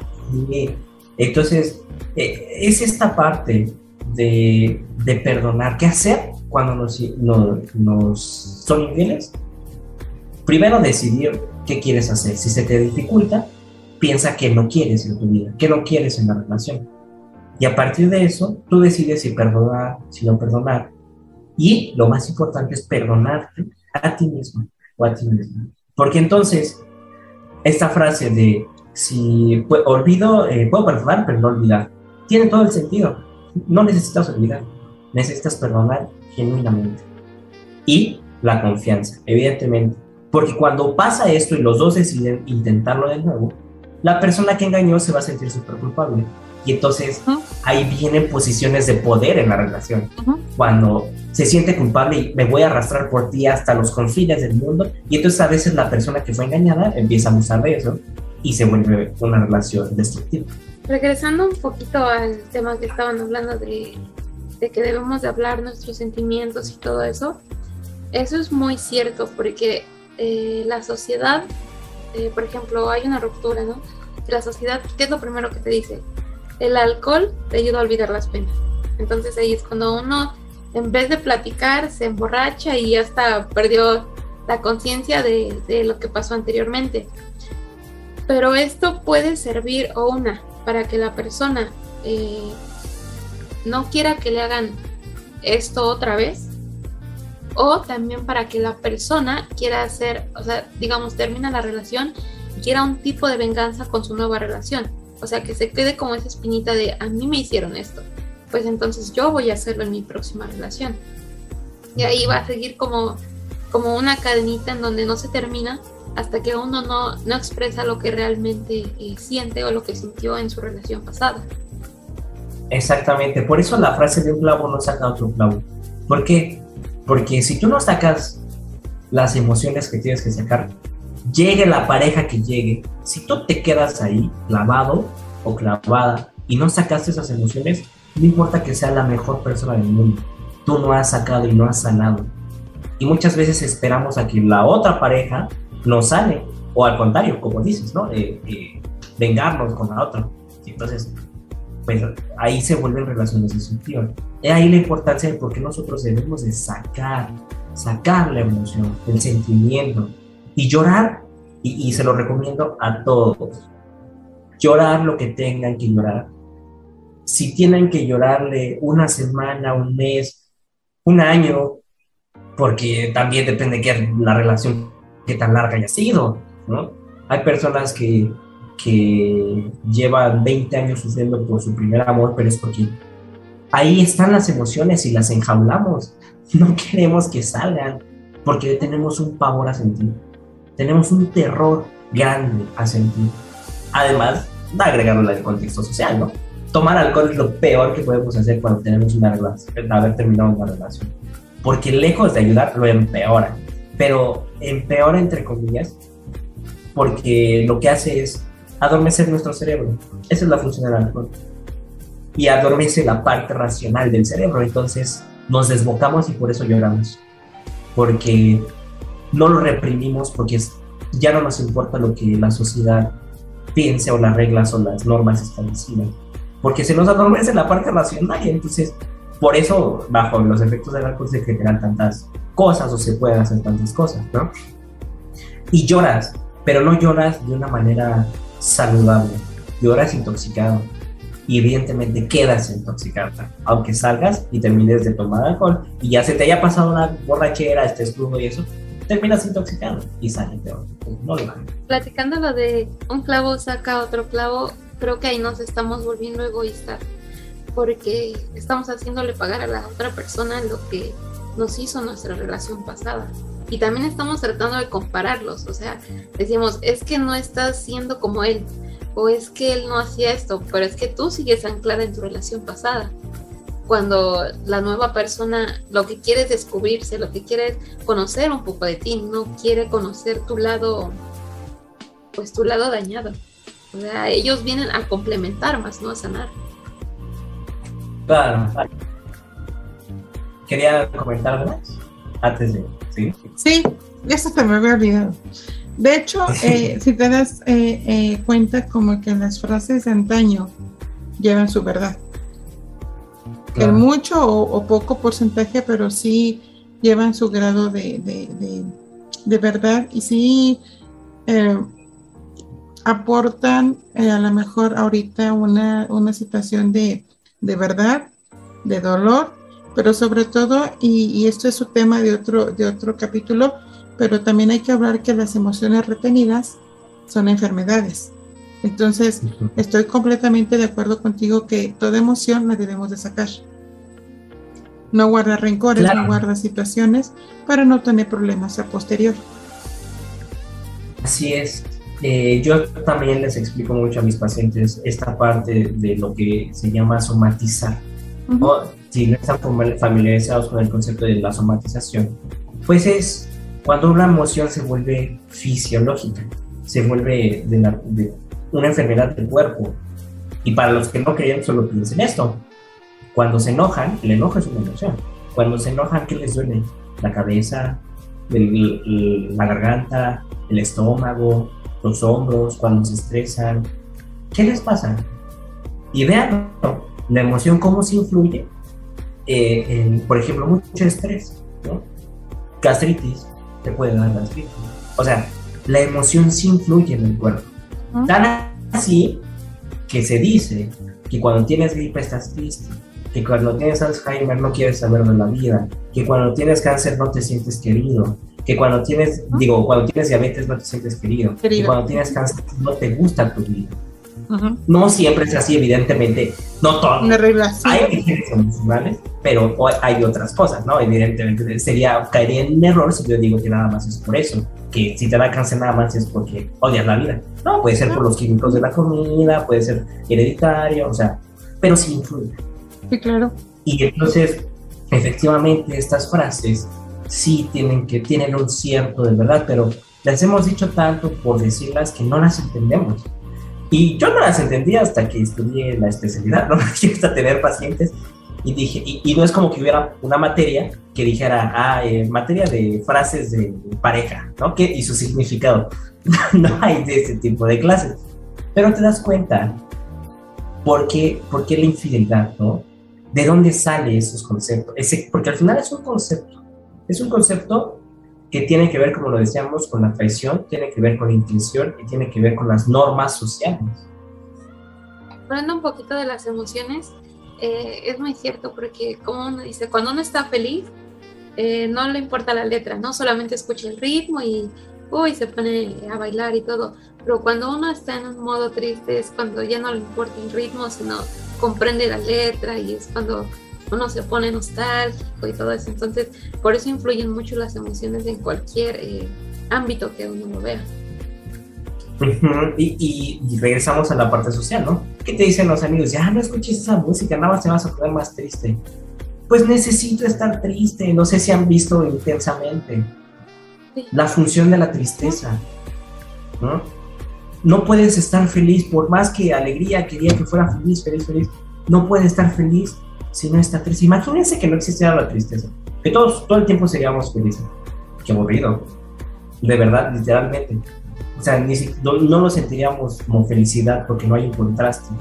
entonces, eh, es esta parte de, perdonar. ¿Qué hacer cuando nos, nos son infieles? Primero decidir qué quieres hacer. Si se te dificulta, piensa que no quieres en tu vida, que no quieres en la relación. Y a partir de eso, tú decides si perdonar, si no perdonar. Y lo más importante es perdonarte a ti mismo o a ti misma. Porque entonces, esta frase de si olvido, eh, puedo perdonar, pero no olvidar, tiene todo el sentido. No necesitas olvidar, necesitas perdonar genuinamente. Y la confianza, evidentemente. Porque cuando pasa esto y los dos deciden intentarlo de nuevo, la persona que engañó se va a sentir súper culpable. Y entonces ahí vienen posiciones de poder en la relación. Cuando se siente culpable y me voy a arrastrar por ti hasta los confines del mundo. Y entonces a veces la persona que fue engañada empieza a abusar de eso y se vuelve una relación destructiva. Regresando un poquito al tema que estaban hablando de, de que debemos de hablar nuestros sentimientos y todo eso, eso es muy cierto porque eh, la sociedad, eh, por ejemplo, hay una ruptura, ¿no? la sociedad, ¿qué es lo primero que te dice? El alcohol te ayuda a olvidar las penas. Entonces ahí es cuando uno, en vez de platicar, se emborracha y hasta perdió la conciencia de, de, lo que pasó anteriormente. Pero esto puede servir, o una, para que la persona eh, no quiera que le hagan esto otra vez, o también para que la persona quiera hacer, o sea, digamos, termina la relación quiera un tipo de venganza con su nueva relación. O sea, que se quede como esa espinita de a mí me hicieron esto. Pues entonces yo voy a hacerlo en mi próxima relación. Y ahí va a seguir como, como una cadenita en donde no se termina hasta que uno no, no expresa lo que realmente eh, siente o lo que sintió en su relación pasada. Exactamente, por eso la frase de un clavo no saca otro clavo. ¿Por qué? Porque si tú no sacas las emociones que tienes que sacar, llegue la pareja que llegue, si tú te quedas ahí clavado o clavada y no sacaste esas emociones, no importa que sea la mejor persona del mundo, tú no has sacado y no has sanado. Y muchas veces esperamos a que la otra pareja nos sane, o al contrario, como dices, ¿no? vengarnos con la otra. Entonces, pues ahí se vuelven relaciones de sentido. Es ahí la importancia de por qué nosotros debemos de sacar, sacar la emoción, el sentimiento, y llorar, y, se lo recomiendo a todos, llorar lo que tengan que llorar. Si tienen que llorarle una semana, un mes, un año, porque también depende de qué la relación, qué tan larga haya sido, ¿no? Hay personas que, que llevan 20 años sufriendo por su primer amor, pero es porque ahí están las emociones y las enjaulamos. No queremos que salgan porque tenemos un pavor a sentir tenemos un terror grande a sentir. Además, va a agregarlo al contexto social, ¿no? Tomar alcohol es lo peor que podemos hacer cuando tenemos una relación, haber terminado una relación. Porque lejos de ayudar, lo empeora. Pero empeora entre comillas, porque lo que hace es adormecer nuestro cerebro. Esa es la función del alcohol. Y adormece la parte racional del cerebro. Entonces nos desbocamos y por eso lloramos. Porque no lo reprimimos porque ya no nos importa lo que la sociedad piense o las reglas o las normas establecidas, porque se nos adormece la parte racional y entonces por eso bajo los efectos del alcohol se generan tantas cosas o se pueden hacer tantas cosas, ¿no? Y lloras, pero no lloras de una manera saludable, lloras intoxicado y evidentemente quedas intoxicado, aunque salgas y termines de tomar alcohol y ya se te haya pasado una borrachera, estés crudo y eso, terminas intoxicado y sale peor. Pues, no lo Platicando lo de un clavo saca otro clavo, creo que ahí nos estamos volviendo egoístas porque estamos haciéndole pagar a la otra persona lo que nos hizo nuestra relación pasada. Y también estamos tratando de compararlos, o sea, decimos, es que no estás siendo como él, o es que él no hacía esto, pero es que tú sigues anclada en tu relación pasada. Cuando la nueva persona lo que quiere es descubrirse, lo que quiere es conocer un poco de ti, no quiere conocer tu lado, pues tu lado dañado. O sea, ellos vienen a complementar más, no a sanar. Claro. ¿Quería comentar algo más? Antes de ¿sí? Sí, eso se me había olvidado. De hecho, eh, si te das eh, eh, cuenta como que las frases de antaño llevan su verdad. El mucho o, poco porcentaje, pero sí llevan su grado de, de verdad y sí aportan a lo mejor ahorita una, una situación de, verdad, de dolor, pero sobre todo, y, esto es un tema de otro, de otro capítulo, pero también hay que hablar que las emociones retenidas son enfermedades. Entonces, estoy completamente de acuerdo contigo que toda emoción la debemos de sacar. No guarda rencores, no guarda situaciones para no tener problemas a posterior. Así es. Eh, yo también les explico mucho a mis pacientes esta parte de lo que se llama somatizar si no están familiarizados con el concepto de la somatización, pues es cuando una emoción se vuelve fisiológica, se vuelve de, una enfermedad del cuerpo. Y para los que no creen, solo piensen esto. Cuando se enojan, el enojo es una emoción. Cuando se enojan, ¿qué les duele? La cabeza, la garganta, el estómago, los hombros, cuando se estresan. ¿Qué les pasa? Y vean, la emoción cómo se influye eh, en, por ejemplo, mucho estrés, ¿no? Gastritis, te puede dar gastritis. O sea, la emoción sí influye en el cuerpo. Tan así que se dice que cuando tienes gripe estás triste, que cuando tienes Alzheimer no quieres saber de la vida, que cuando tienes cáncer no te sientes querido, que cuando tienes, digo, cuando tienes diabetes no te sientes querido, querido. que cuando tienes cáncer no te gusta tu vida. No siempre es así, evidentemente, no todo. Hay diferencias emocionales, pero hay otras cosas, ¿no? Evidentemente sería, caería en un error si yo digo que nada más es por eso, que si te da cáncer nada más es porque odias la vida. No, puede ser por los químicos de la comida, puede ser hereditario, o sea, pero sí influye. Sí, claro. Y entonces, efectivamente, estas frases sí tienen que tienen un cierto de verdad, pero las hemos dicho tanto por decirlas que no las entendemos. Y yo no las entendía hasta que estudié la especialidad, ¿no? Hasta tener pacientes y dije, y, no es como que hubiera una materia que dijera, ah, eh, materia de frases de pareja, ¿no? ¿Qué? Y su significado. no hay de ese tipo de clases. Pero te das cuenta por qué la infidelidad, ¿no? ¿De dónde sale esos conceptos? Ese, porque al final es un concepto. Es un concepto que tiene que ver, como lo decíamos, con la traición, tiene que ver con la intención y tiene que ver con las normas sociales. Hablando un poquito de las emociones, eh, es muy cierto porque, como uno dice, cuando uno está feliz, eh, no le importa la letra, no solamente escucha el ritmo y uy, se pone a bailar y todo, pero cuando uno está en un modo triste es cuando ya no le importa el ritmo, sino comprende la letra y es cuando uno se pone nostálgico y todo eso. Entonces, por eso influyen mucho las emociones en cualquier eh, ámbito que uno lo vea. y, regresamos a la parte social, ¿no? ¿Qué te dicen los amigos? Ya no escuches esa música, nada más te vas a poner más triste. Pues necesito estar triste, no sé si han visto intensamente la función de la tristeza, ¿no? No puedes estar feliz, por más que alegría quería que fuera feliz, feliz, feliz, no puedes estar feliz si no está triste. Imagínense que no existiera la tristeza, que todos todo el tiempo seríamos felices. Qué aburrido. De verdad, literalmente. O sea, no, lo sentiríamos como felicidad porque no hay un contraste.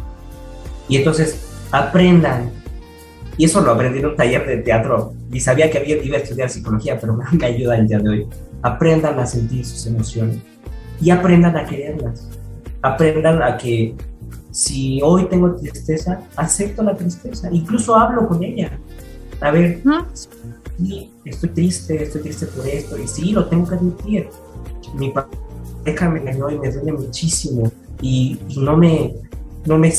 Y entonces aprendan Y eso lo aprendí en un taller de teatro y sabía que había, iba a estudiar psicología, pero me ayuda el día de hoy. Aprendan a sentir sus emociones y aprendan a quererlas. Aprendan a que si hoy tengo tristeza, acepto la tristeza, incluso hablo con ella. A ver, sí, estoy triste, estoy triste por esto, y sí, lo tengo que admitir. Mi pareja me engañó y me duele muchísimo, y, no, me, no, me,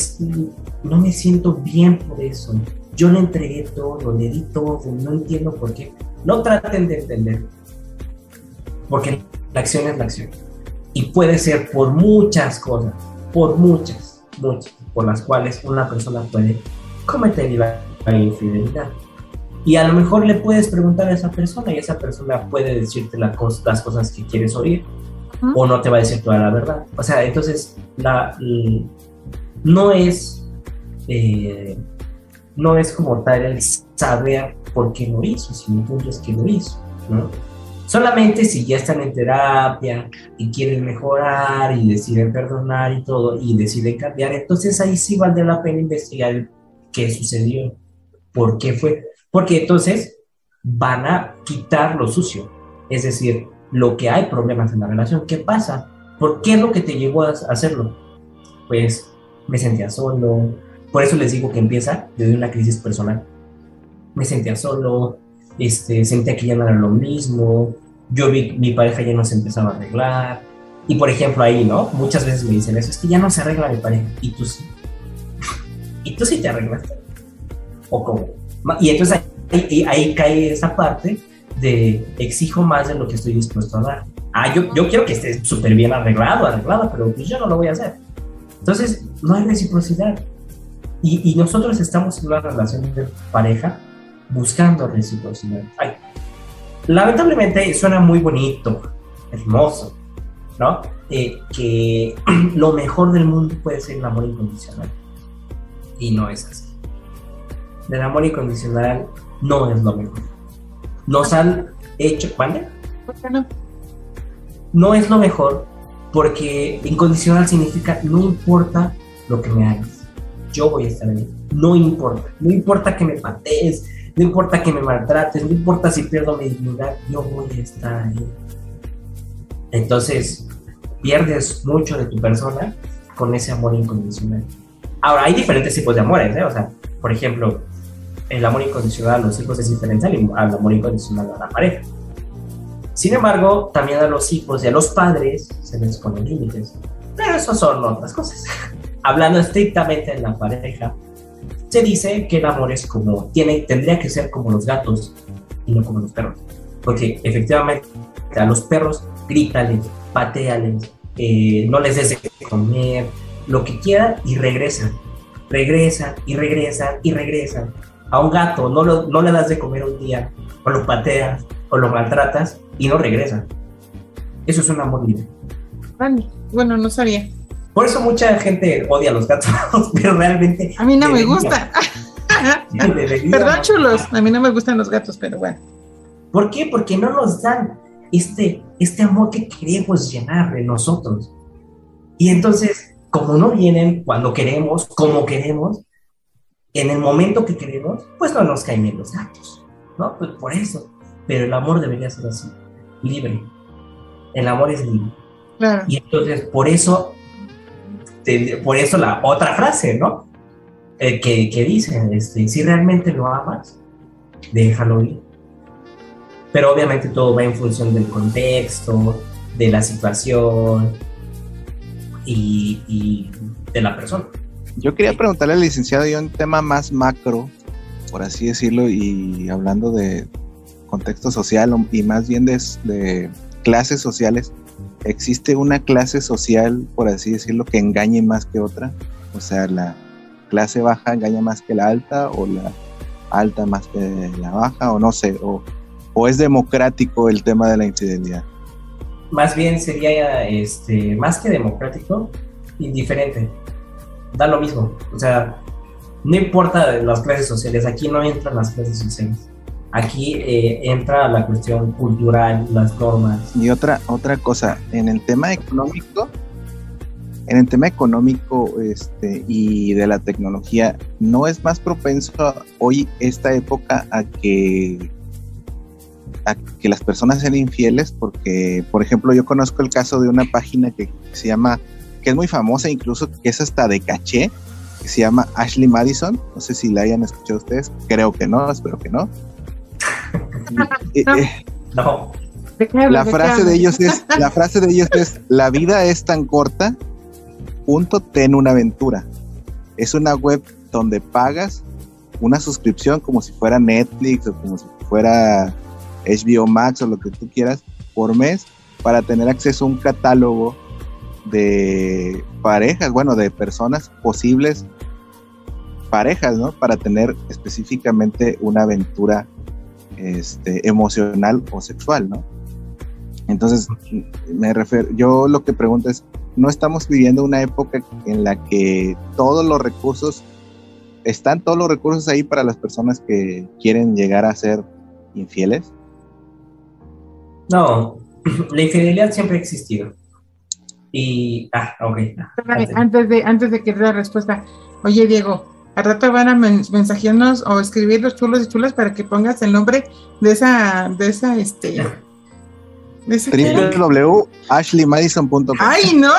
no me siento bien por eso. Yo le entregué todo, le di todo, no entiendo por qué. No traten de entender, porque la acción es la acción. Y puede ser por muchas cosas, por muchas, muchas, por las cuales una persona puede cometer la infidelidad. Y a lo mejor le puedes preguntar a esa persona y esa persona puede decirte las cosas que quieres oír o no te va a decir toda la verdad. O sea, entonces la, no es eh, no es como tal el saber por qué lo hizo, sino el punto es que lo hizo, ¿no? Solamente si ya están en terapia y quieren mejorar y deciden perdonar y todo y deciden cambiar, entonces ahí sí vale la pena investigar qué sucedió, por qué fue. Porque entonces van a quitar lo sucio. Es decir, lo que hay problemas en la relación. ¿Qué pasa? ¿Por qué es lo que te llevó a hacerlo? Pues me sentía solo. Por eso les digo que empieza desde una crisis personal. Me sentía solo, este, sentía que ya no era lo mismo. Yo vi mi pareja ya no se empezaba a arreglar. Y por ejemplo ahí, ¿no? Muchas veces me dicen eso, es que ya no se arregla mi pareja. Y tú sí. y tú sí te arreglaste. ¿O cómo? Y entonces ahí, cae esa parte de exijo más de lo que estoy dispuesto a dar. Ah, yo, yo quiero que esté súper bien arreglado, arreglada, pero pues yo no lo voy a hacer. Entonces, no hay reciprocidad. Y, y nosotros estamos en una relación de pareja buscando reciprocidad. Ay, lamentablemente suena muy bonito, hermoso, ¿no? Eh, que lo mejor del mundo puede ser el amor incondicional. Y no es así del amor incondicional no es lo mejor. Nos han hecho, ¿vale? ¿Por qué no? No es lo mejor porque incondicional significa no importa lo que me hagas, yo voy a estar ahí. No importa, no importa que me patees, no importa que me maltrates, no importa si pierdo mi dignidad, yo voy a estar ahí. Entonces, pierdes mucho de tu persona con ese amor incondicional. Ahora, hay diferentes tipos de amores, ¿eh? O sea, por ejemplo, el amor incondicional a los hijos es diferente al amor incondicional a la pareja. Sin embargo, también a los hijos y a los padres se les ponen límites. Pero eso son otras cosas. Hablando estrictamente en la pareja, se dice que el amor es como, tiene, tendría que ser como los gatos y no como los perros. Porque efectivamente a los perros grítales, pateales, eh, no les des de comer, lo que quieran y regresan. Regresan y regresan y regresan a un gato no, no le das de comer un día, o lo pateas, o lo maltratas, y no regresa. Eso es un amor libre. Bueno, no sabía. Por eso mucha gente odia a los gatos, pero realmente... A mí no me gusta. Perdón, chulos, a mí no me gustan los gatos, pero bueno. ¿Por qué? Porque no nos dan este, este amor que queremos llenar de nosotros. Y entonces, como no vienen cuando queremos, como queremos, en el momento que queremos, pues no nos caen bien los gatos, ¿no? Pues por eso. Pero el amor debería ser así, libre. El amor es libre. Claro. Y entonces, por eso, por eso la otra frase, ¿no? Eh, que, que dicen, este, si realmente lo amas, déjalo ir. Pero obviamente todo va en función del contexto, de la situación y, y de la persona. Yo quería preguntarle al licenciado yo un tema más macro, por así decirlo, y hablando de contexto social y más bien de, clases sociales. ¿Existe una clase social, por así decirlo, que engañe más que otra? O sea, la clase baja engaña más que la alta o la alta más que la baja o no sé, o, o es democrático el tema de la infidelidad. Más bien sería este, más que democrático, indiferente da lo mismo. O sea, no importa las clases sociales, aquí no entran las clases sociales. Aquí eh, entra la cuestión cultural, las normas. Y otra, otra cosa, en el tema económico, en el tema económico este, y de la tecnología, ¿no es más propenso hoy esta época a que, a que las personas sean infieles? Porque, por ejemplo, yo conozco el caso de una página que se llama, que es muy famosa incluso, que es hasta de caché, que se llama Ashley Madison. No sé si la hayan escuchado ustedes, creo que no, espero que no. Eh, No, la frase de ellos es, la frase de ellos es, la vida es tan corta, punto, ten una aventura. Es una web donde pagas una suscripción como si fuera Netflix o como si fuera HBO Max o lo que tú quieras por mes para tener acceso a un catálogo de parejas, bueno, de personas posibles parejas, ¿no? Para tener específicamente una aventura este, emocional o sexual, ¿no? Entonces, me refiero, yo lo que pregunto es, ¿no estamos viviendo una época en la que todos los recursos, están todos los recursos ahí para las personas que quieren llegar a ser infieles? no, la infidelidad siempre ha existido. Y, ah, ok. ah, Espérame, Antes de, antes de que dé la respuesta, oye Diego, al rato van a men- mensajearnos o escribir los chulos y chulas para que pongas el nombre de esa, de esa, este, de esa www.ashleymadison.com Ay, no,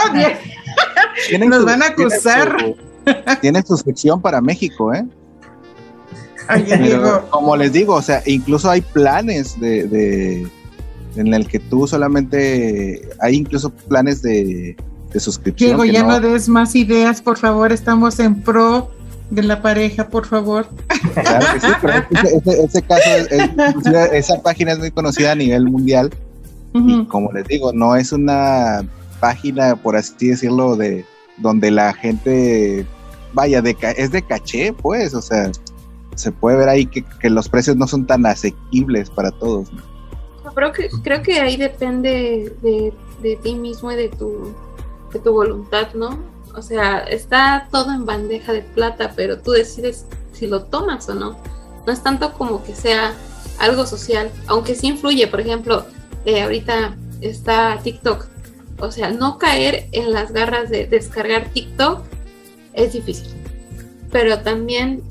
nos su- van a tienen acusar. su- Tienen su sección para México, ¿eh? Pero, como les digo, o sea, incluso hay planes de, de- en el que tú solamente hay incluso planes de, de suscripción. Diego, ya no- no des más ideas, por favor, estamos en pro de la pareja, por favor. Claro que sí, pero ese, ese- ese caso, es- esa página es muy conocida a nivel mundial y como les digo, no es una página, por así decirlo, de donde la gente vaya, de ca- es de caché, pues, o sea, se puede ver ahí que, que los precios no son tan asequibles para todos. ¿no? Creo que, creo que ahí depende de, de ti mismo y de tu, de tu voluntad, ¿no? O sea, está todo en bandeja de plata, pero tú decides si lo tomas o no. No es tanto como que sea algo social, aunque sí influye, por ejemplo, eh, ahorita está TikTok. O sea, no caer en las garras de descargar TikTok es difícil. Pero también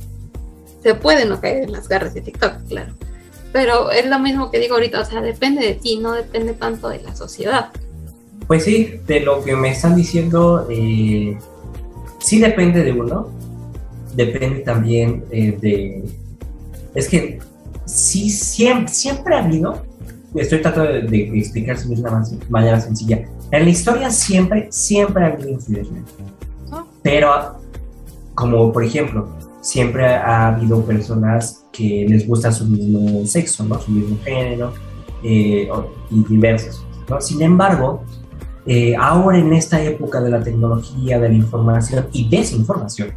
se puede no caer en las garras de TikTok, claro. Pero es lo mismo que digo ahorita, o sea, depende de ti, no depende tanto de la sociedad. Pues sí, de lo que me están diciendo, eh, sí depende de uno, depende también eh, de... Es que sí, siempre, siempre ha habido, estoy tratando de, de explicarse de una man- manera sencilla, en la historia siempre, siempre ha habido infidelidad. Pero, como por ejemplo, siempre ha habido personas que les gusta su mismo sexo, ¿no? Su mismo género eh, y diversas cosas, ¿no? Sin embargo, eh, ahora en esta época de la tecnología, de la información y desinformación,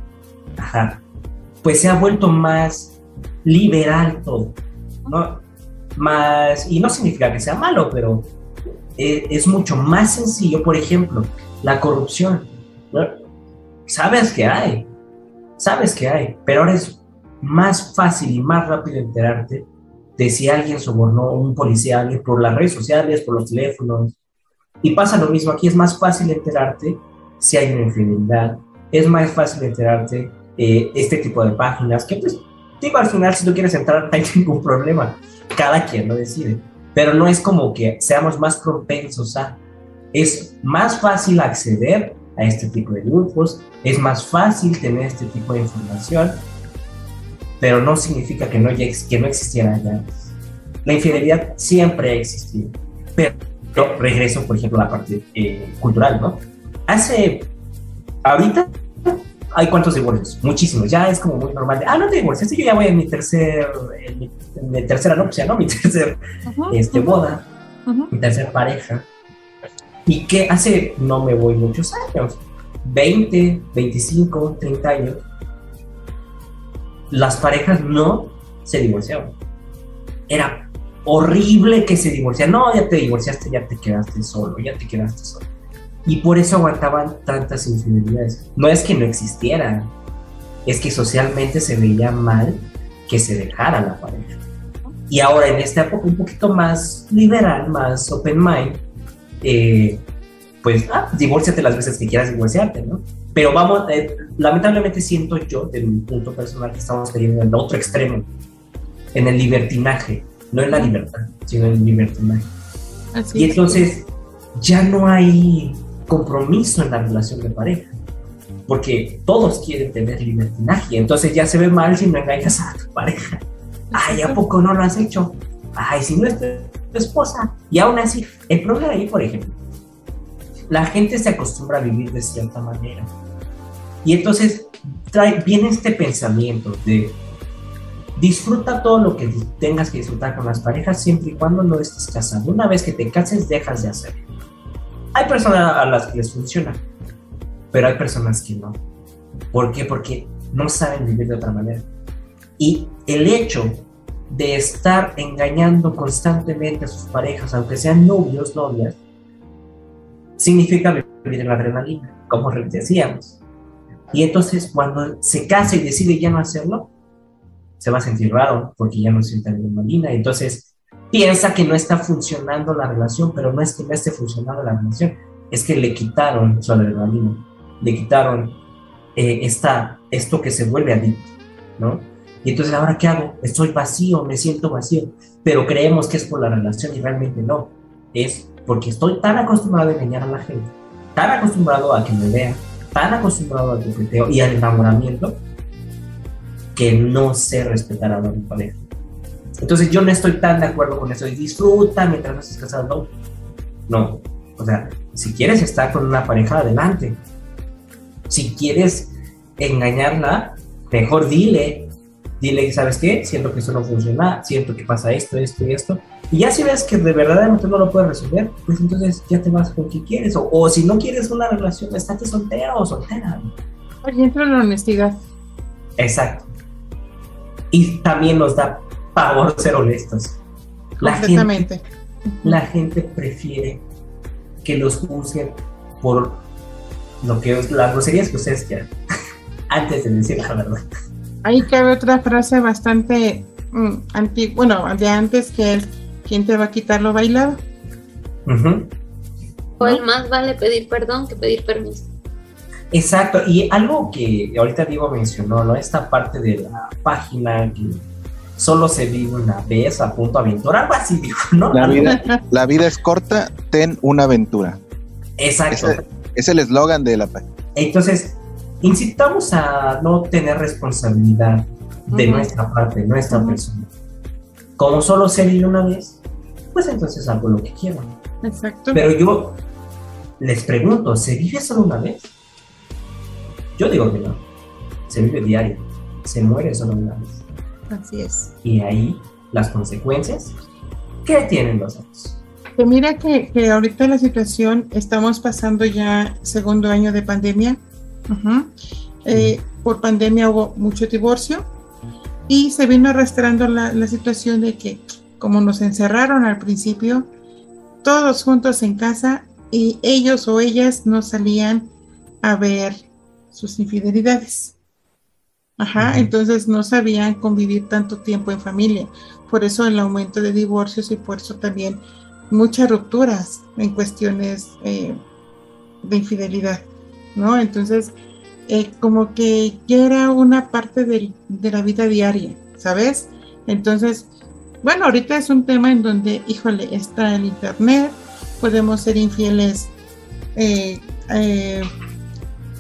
ajá, pues se ha vuelto más liberal todo, ¿no? Más, y no significa que sea malo, pero eh, es mucho más sencillo, por ejemplo, la corrupción, ¿no? Sabes que hay, sabes que hay, pero ahora es más fácil y más rápido enterarte de si alguien sobornó a un policía alguien por las redes sociales, por los teléfonos, y pasa lo mismo, aquí es más fácil enterarte si hay una infidelidad, es más fácil enterarte eh, este tipo de páginas, que pues, digo, al final si tú quieres entrar no hay ningún problema, cada quien lo decide, pero no es como que seamos más propensos a, es más fácil acceder a este tipo de grupos, es más fácil tener este tipo de información, pero no significa que no, que no existiera ya. La infidelidad siempre ha existido, pero yo regreso, por ejemplo, a la parte eh, cultural, ¿no? Hace, ahorita, hay cuántos divorcios, muchísimos, ya es como muy normal, de, ah, no te divorciaste, yo ya voy en mi tercer, en mi, en mi tercera nupcia, ¿no? Mi tercer este, boda, Ujú. mi tercera pareja, y que hace, no me voy muchos años, 20, 25, 30 años, las parejas no se divorciaban. Era horrible que se divorciaran. No, ya te divorciaste, ya te quedaste solo, ya te quedaste solo. Y por eso aguantaban tantas infidelidades. No es que no existieran, es que socialmente se veía mal que se dejara la pareja. Y ahora en esta época un poquito más liberal, más open mind, eh, pues, ah, divórciate las veces que quieras divorciarte, ¿no? Pero vamos, eh, lamentablemente siento yo, de mi punto personal, que estamos cayendo en el otro extremo, en el libertinaje, no en la libertad, sino en el libertinaje. y entonces ya no hay compromiso en la relación de pareja, porque todos quieren tener libertinaje, entonces ya se ve mal si no engañas a tu pareja. Ay, ¿a poco no lo has hecho? Ay, si no es tu esposa. Y aún así, el problema ahí, por ejemplo, la gente se acostumbra a vivir de cierta manera. Y entonces trae, viene este pensamiento de disfruta todo lo que tengas que disfrutar con las parejas siempre y cuando no estés casado. Una vez que te cases, dejas de hacerlo. Hay personas a las que les funciona, pero hay personas que no. ¿Por qué? Porque no saben vivir de otra manera. Y el hecho de estar engañando constantemente a sus parejas, aunque sean novios, novias, significa vivir en la adrenalina, como decíamos. Y entonces cuando se casa y decide ya no hacerlo, se va a sentir raro porque ya no siente adrenalina. Entonces piensa que no está funcionando la relación, pero no es que no esté funcionando la relación, es que le quitaron su adrenalina, le quitaron eh, esta, esto que se vuelve adicto, ¿no? Y entonces, ¿ahora qué hago? Estoy vacío, me siento vacío, pero creemos que es por la relación y realmente no. Es porque estoy tan acostumbrado a engañar a la gente, tan acostumbrado a que me vean, tan acostumbrado al coqueteo y al enamoramiento, que no sé respetar a mi pareja. Entonces yo no estoy tan de acuerdo con eso y disfruta mientras no estés casado. No. no. O sea, si quieres estar con una pareja, adelante. Si quieres engañarla, mejor dile. Dile, ¿sabes qué? Siento que eso no funciona, siento que pasa esto, esto y esto. Y ya si ves que de verdad no lo puedes resolver, pues entonces ya te vas con quien quieres. O, si no quieres una relación, estate soltero o soltera. Oye, entra la honestidad. Exacto. Y también nos da pavor ser honestos. La Gente, la gente prefiere que los juzguen por lo que las groserías que ustedes quieran, antes de decir la verdad. Ahí cabe otra frase bastante mm, antigua, bueno, de antes que es ¿quién te va a quitar lo bailado? O el más vale pedir perdón que pedir permiso. Exacto, y algo que ahorita Diego mencionó, ¿no? Esta parte de la página que solo se vive una vez a punto aventura, algo así dijo, ¿no? La vida, la vida es corta, ten una aventura. Exacto. es el eslogan de la página. Entonces, incitamos a no tener responsabilidad de nuestra parte, nuestra persona. Como solo se vive una vez, pues entonces hago lo que quiero. Exacto. Pero yo les pregunto, ¿se vive solo una vez? Yo digo que no. Se vive diario. Se muere solo una vez. Así es. Y ahí las consecuencias, ¿qué tienen los otros? Que mira que, que ahorita la situación, estamos pasando ya segundo año de pandemia. Eh, por pandemia hubo mucho divorcio y se vino arrastrando la, la situación de que como nos encerraron al principio, todos juntos en casa y ellos o ellas no salían a ver sus infidelidades. Ajá, entonces no sabían convivir tanto tiempo en familia. Por eso el aumento de divorcios y por eso también muchas rupturas en cuestiones eh, de infidelidad, ¿no? Entonces, eh, como que ya era una parte de la vida diaria, ¿sabes? Entonces, bueno, ahorita es un tema en donde, híjole, está el Internet, podemos ser infieles eh, eh,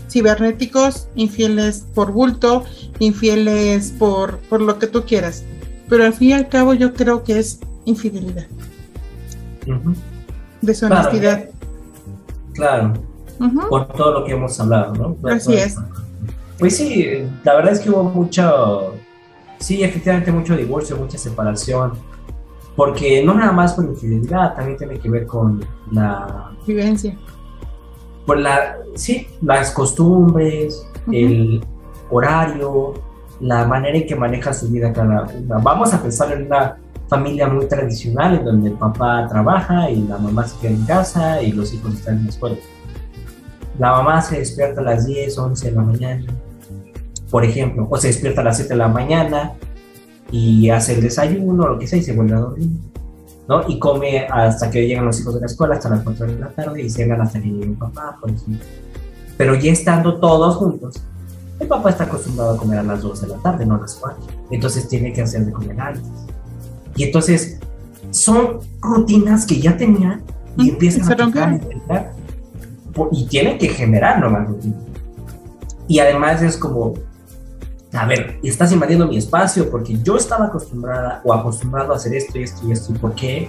cibernéticos, infieles por bulto, infieles por, por lo que tú quieras. Pero al fin y al cabo yo creo que es infidelidad. Deshonestidad. Claro. Por todo lo que hemos hablado, ¿no? Así es. Pues sí, la verdad es que hubo mucho Sí, efectivamente mucho divorcio, mucha separación, porque no nada más por infidelidad, también tiene que ver con la vivencia. Por la, sí, las costumbres, el horario, la manera en que maneja su vida cada una. Vamos a pensar en una familia muy tradicional en donde el papá trabaja y la mamá se queda en casa y los hijos están en la escuela. La mamá se despierta a las 10, 11 de la mañana, por ejemplo, o se despierta a las 7 de la mañana y hace el desayuno, lo que sea, y se vuelve a dormir. ¿No? Y come hasta que llegan los hijos de la escuela, hasta las 4 de la tarde, y cenan hasta que llegue el papá, por ejemplo. Pero ya estando todos juntos, el papá está acostumbrado a comer a las 2 de la tarde, no a las 4. Entonces tiene que hacer de comer antes. Y entonces son rutinas que ya tenían y empiezan a tocar y tienen que generar nuevas rutinas. Y además es como, a ver, estás invadiendo mi espacio porque yo estaba acostumbrada o acostumbrado a hacer esto y esto y esto. ¿Y por qué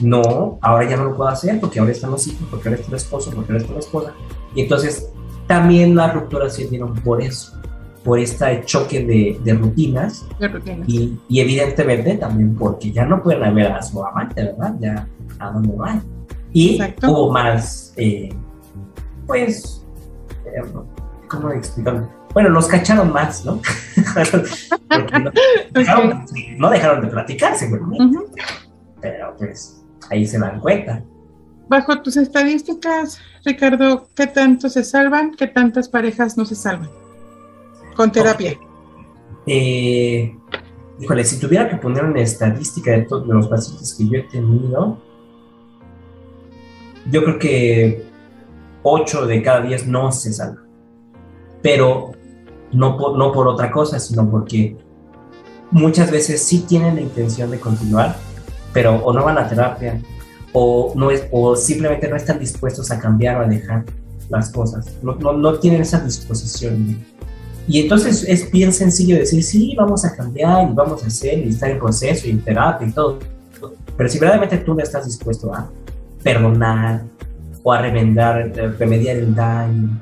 no? Ahora ya no lo puedo hacer porque ahora están los hijos, porque ahora está el esposo, porque ahora está la esposa. Y entonces también las rupturas se dieron por eso, por este choque de, de rutinas. Y, y, evidentemente también porque ya no pueden ver a su amante, ¿verdad? Ya a dónde van. Y hubo más, eh, pues, eh, ¿cómo explicarlo? Bueno, los cacharon más, ¿no? no, dejaron, no, dejaron, de platicar, seguramente. Pero pues ahí se dan cuenta. Bajo tus estadísticas, Ricardo, ¿qué tanto se salvan? ¿Qué tantas parejas no se salvan? Con terapia. Eh, híjole, si tuviera que poner una estadística de todos los pacientes que yo he tenido, yo creo que 8 de cada 10 no se salvan. Pero no por, no por otra cosa, sino porque muchas veces sí tienen la intención de continuar, pero o no van a terapia, o, no es, o simplemente no están dispuestos a cambiar o a dejar las cosas, no, no, no tienen esa disposición. Y entonces es bien sencillo decir, sí, vamos a cambiar y vamos a hacer y estar en proceso y en terapia y todo. Pero si verdaderamente tú no estás dispuesto a perdonar o a remendar, remediar el daño,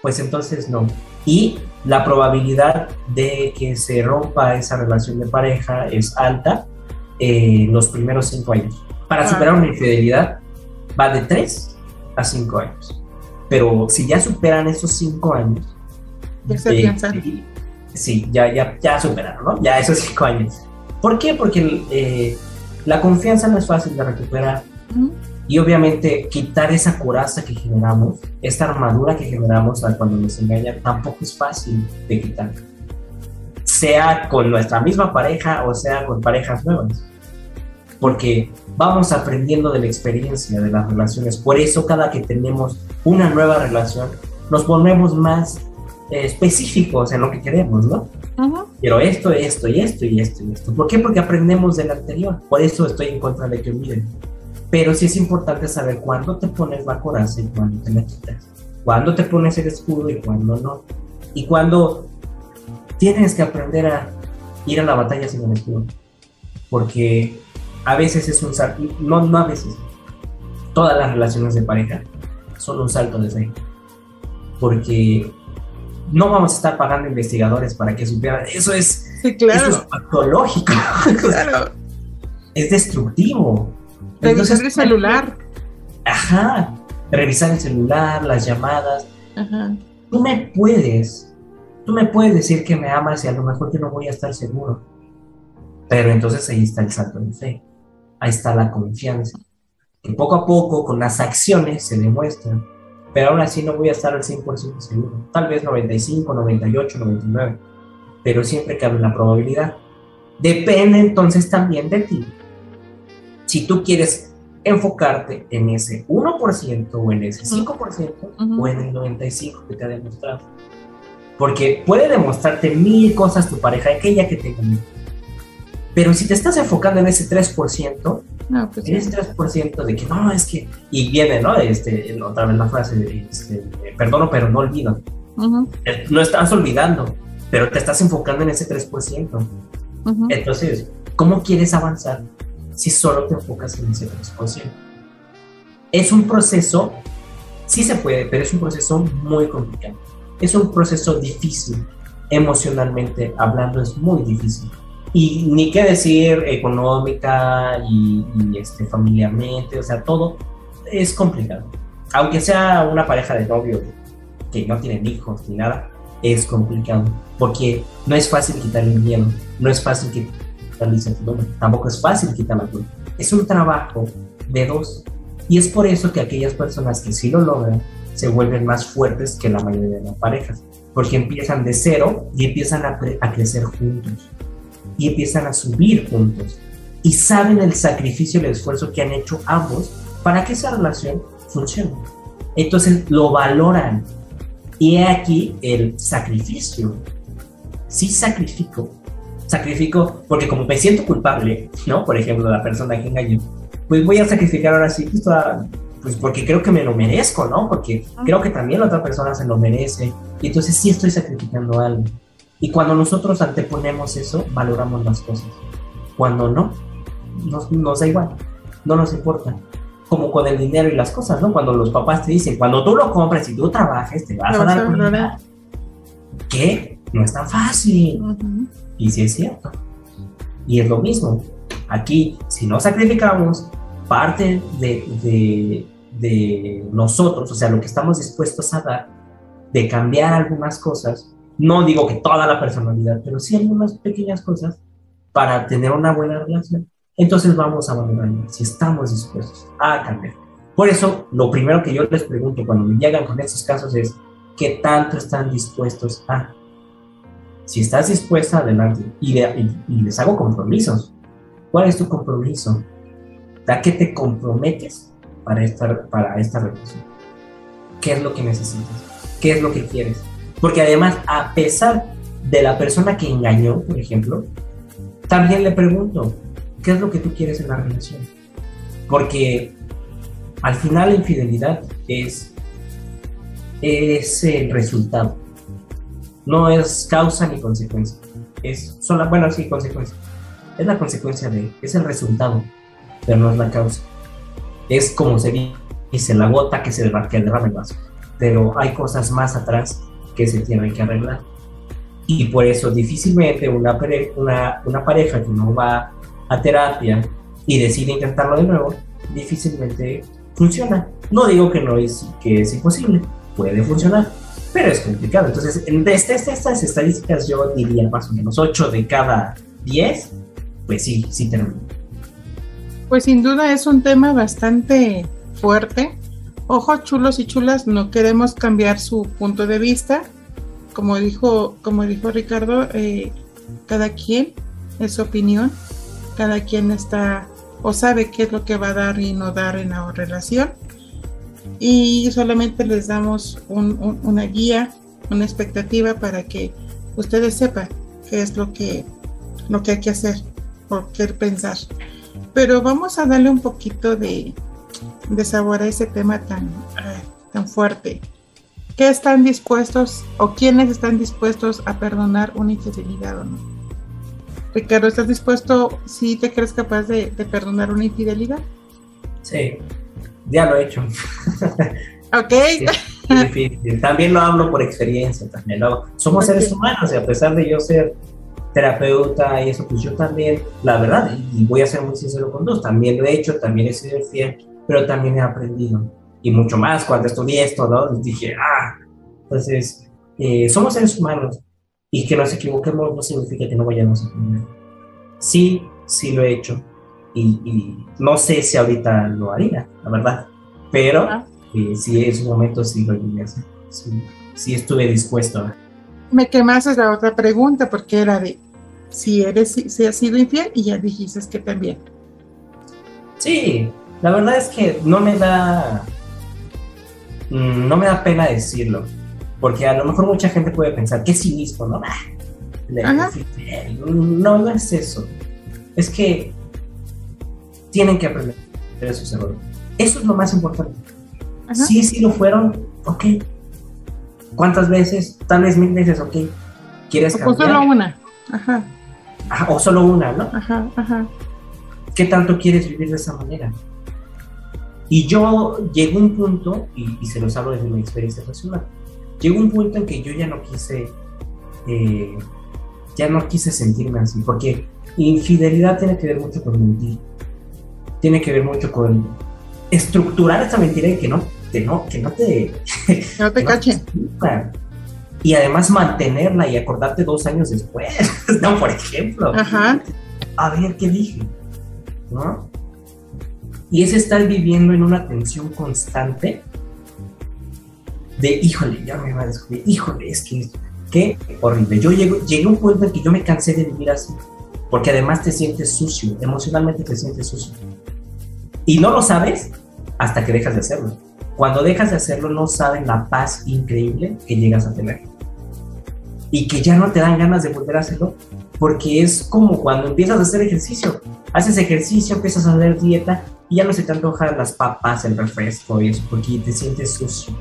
pues entonces no. Y la probabilidad de que se rompa esa relación de pareja es alta en eh, los primeros cinco años. Para superar una infidelidad va de tres a cinco años. Pero si ya superan esos cinco años, ya se piensan. Sí, ya, ya, ya superaron, ¿no? Ya esos cinco años. ¿Por qué? Porque eh, la confianza no es fácil de recuperar. Y obviamente quitar esa coraza que generamos, esta armadura que generamos cuando nos engañan, tampoco es fácil de quitar. Sea con nuestra misma pareja o sea con parejas nuevas. Porque vamos aprendiendo de la experiencia de las relaciones. Por eso cada que tenemos una nueva relación, nos ponemos más eh, específicos en lo que queremos, ¿no? Pero esto, esto y esto y esto y esto. ¿Por qué? Porque aprendemos del anterior. Por eso estoy en contra de que olviden pero sí es importante saber cuándo te pones la coraza y cuándo te la quitas. Cuándo te pones el escudo y cuándo no. Y cuándo tienes que aprender a ir a la batalla sin el escudo. Porque a veces es un salto, no, no a veces, todas las relaciones de pareja son un salto de fe. Porque no vamos a estar pagando investigadores para que supieran. Eso es, claro. eso es patológico. Claro. es destructivo. Revisar el celular. Ajá, revisar el celular, las llamadas. Ajá. Tú me puedes, tú me puedes decir que me amas y a lo mejor yo no voy a estar seguro. Pero entonces ahí está el salto de fe, ahí está la confianza, que poco a poco con las acciones se demuestran, pero aún así no voy a estar al 100% seguro, tal vez 95, 98, 99, pero siempre cabe la probabilidad. Depende entonces también de ti si tú quieres enfocarte en ese 1% o en ese 5% o en el 95% que te ha demostrado. Porque puede demostrarte mil cosas tu pareja, aquella que tenga mil. Pero si te estás enfocando en ese 3%, no, pues en ese 3% de que no, es que. Y viene, ¿no? Este, otra vez la frase de este, perdono, pero no olvido. Eh, no estás olvidando, pero te estás enfocando en ese 3%. Entonces, ¿cómo quieres avanzar? Si solo te enfocas en ese 3%. Es un proceso, sí se puede, pero es un proceso muy complicado. Es un proceso difícil, emocionalmente hablando es muy difícil. Y ni qué decir económica y, este, familiarmente, o sea, todo es complicado. Aunque sea una pareja de novio que no tienen hijos ni nada, es complicado. Porque no es fácil quitar el miedo, no es fácil Tampoco es fácil quitar la culpa. Es un trabajo de dos. Y es por eso que aquellas personas que sí lo logran se vuelven más fuertes que la mayoría de las parejas. Porque empiezan de cero y empiezan a, a crecer juntos. Y empiezan a subir juntos. y saben el sacrificio y el esfuerzo que han hecho ambos para que esa relación funcione. Entonces lo valoran. Y aquí el sacrificio. Sí sacrifico. Sacrifico porque como me siento culpable, ¿no? Por ejemplo, la persona que engañó, pues voy a sacrificar ahora sí, pues, pues porque creo que me lo merezco, ¿no? Porque creo que también la otra persona se lo merece. Y entonces sí estoy sacrificando algo. Y cuando nosotros anteponemos eso, valoramos las cosas. Cuando no, nos, nos da igual, no nos importa como con el dinero y las cosas, ¿no? Cuando los papás te dicen, cuando tú lo compres y tú trabajes, te vas a dar cuenta que no es tan fácil. Y sí es cierto. Y es lo mismo. Aquí, si no sacrificamos parte de, de, de nosotros, o sea, lo que estamos dispuestos a dar, de cambiar algunas cosas, no digo que toda la personalidad, pero sí algunas pequeñas cosas para tener una buena relación, entonces vamos a valorar si estamos dispuestos a cambiar. Por eso, lo primero que yo les pregunto cuando me llegan con estos casos es, ¿qué tanto están dispuestos a? Si estás dispuesta, adelante. Y, y, les hago compromisos. ¿Cuál es tu compromiso? ¿A qué te comprometes para esta, para esta relación? ¿Qué es lo que necesitas? ¿Qué es lo que quieres? Porque además, a pesar de la persona que engañó, por ejemplo, también le pregunto, ¿Qué es lo que tú quieres en la relación? Porque al final la infidelidad es, es el resultado. No es causa ni consecuencia. Es solo, bueno, sí, consecuencia. Es la consecuencia de, es el resultado, pero no es la causa. Es como se dice, la gota que se que derrama el vaso. Pero hay cosas más atrás que se tienen que arreglar. Y por eso difícilmente una, una, una pareja que no va a terapia y decide intentarlo de nuevo, difícilmente funciona. No digo que no es, que es imposible, puede funcionar, pero es complicado. Entonces, desde estas estadísticas yo diría más o menos 8 de cada 10, pues sí, sí termina. Pues sin duda es un tema bastante fuerte. Ojo, chulos y chulas, no queremos cambiar su punto de vista. Como dijo, como dijo Ricardo, eh, cada quien es su opinión cada quien está o sabe qué es lo que va a dar y no dar en la relación. Y solamente les damos una guía, una expectativa para que ustedes sepan qué es lo que, lo que hay que hacer o qué pensar. Pero vamos a darle un poquito de, de sabor a ese tema tan, tan fuerte. ¿Qué están dispuestos o quiénes están dispuestos a perdonar una infidelidad o no? Ricardo, ¿estás dispuesto, si te crees capaz de, perdonar una infidelidad? Sí, ya lo he hecho. Ok. También lo hablo por experiencia, también somos seres humanos y a pesar de yo ser terapeuta y eso, pues yo también, la verdad, y voy a ser muy sincero con todos, también lo he hecho, también he sido fiel, pero también he aprendido. Y mucho más cuando estudié esto, ¿no? dije, ah, entonces, eh, somos seres humanos y que nos equivoquemos no significa que no vayamos a aprender. Sí, sí lo he hecho. Y, no sé si ahorita lo haría, la verdad. Pero eh, sí, en su momento sí lo haría. Sí, sí estuve dispuesto a. Me quemaste la otra pregunta porque era de si eres, si has sido infiel y ya dijiste que también. Sí, la verdad es que no me da, mm, no me da pena decirlo porque a lo mejor mucha gente puede pensar, qué cinismo, ¿no? Ah, no, no es eso. Es que tienen que aprender de sus errores. Eso es lo más importante. Sí, sí lo fueron, ok. ¿Cuántas veces? Tal vez mil veces, ok. ¿Quieres cambiar? O solo una. Ajá. o solo una, ¿no? Ajá, ajá. ¿Qué tanto quieres vivir de esa manera? Y yo llego a un punto, y, y se los hablo desde mi experiencia personal, llegó un punto en que yo ya no quise, eh, ya no quise sentirme así, porque infidelidad tiene que ver mucho con mentir, tiene que ver mucho con estructurar esa mentira y que no, que no, que no te, no te y además mantenerla y acordarte dos años después, ¿no? Por ejemplo. Ajá. A ver qué dije, ¿no? Y es estar viviendo en una tensión constante de, híjole, ya me va a descubrir, híjole, es que, qué horrible. Yo llego, llegué a un punto en que yo me cansé de vivir así. porque además te sientes sucio, emocionalmente te sientes sucio. Y no lo sabes hasta que dejas de hacerlo. Cuando dejas de hacerlo no sabes la paz increíble que llegas a tener. Y que ya no te dan ganas de volver a hacerlo porque es como cuando empiezas a hacer ejercicio. Haces ejercicio, empiezas a hacer dieta y ya no se te antojan las papas, el refresco y eso, porque te sientes sucio.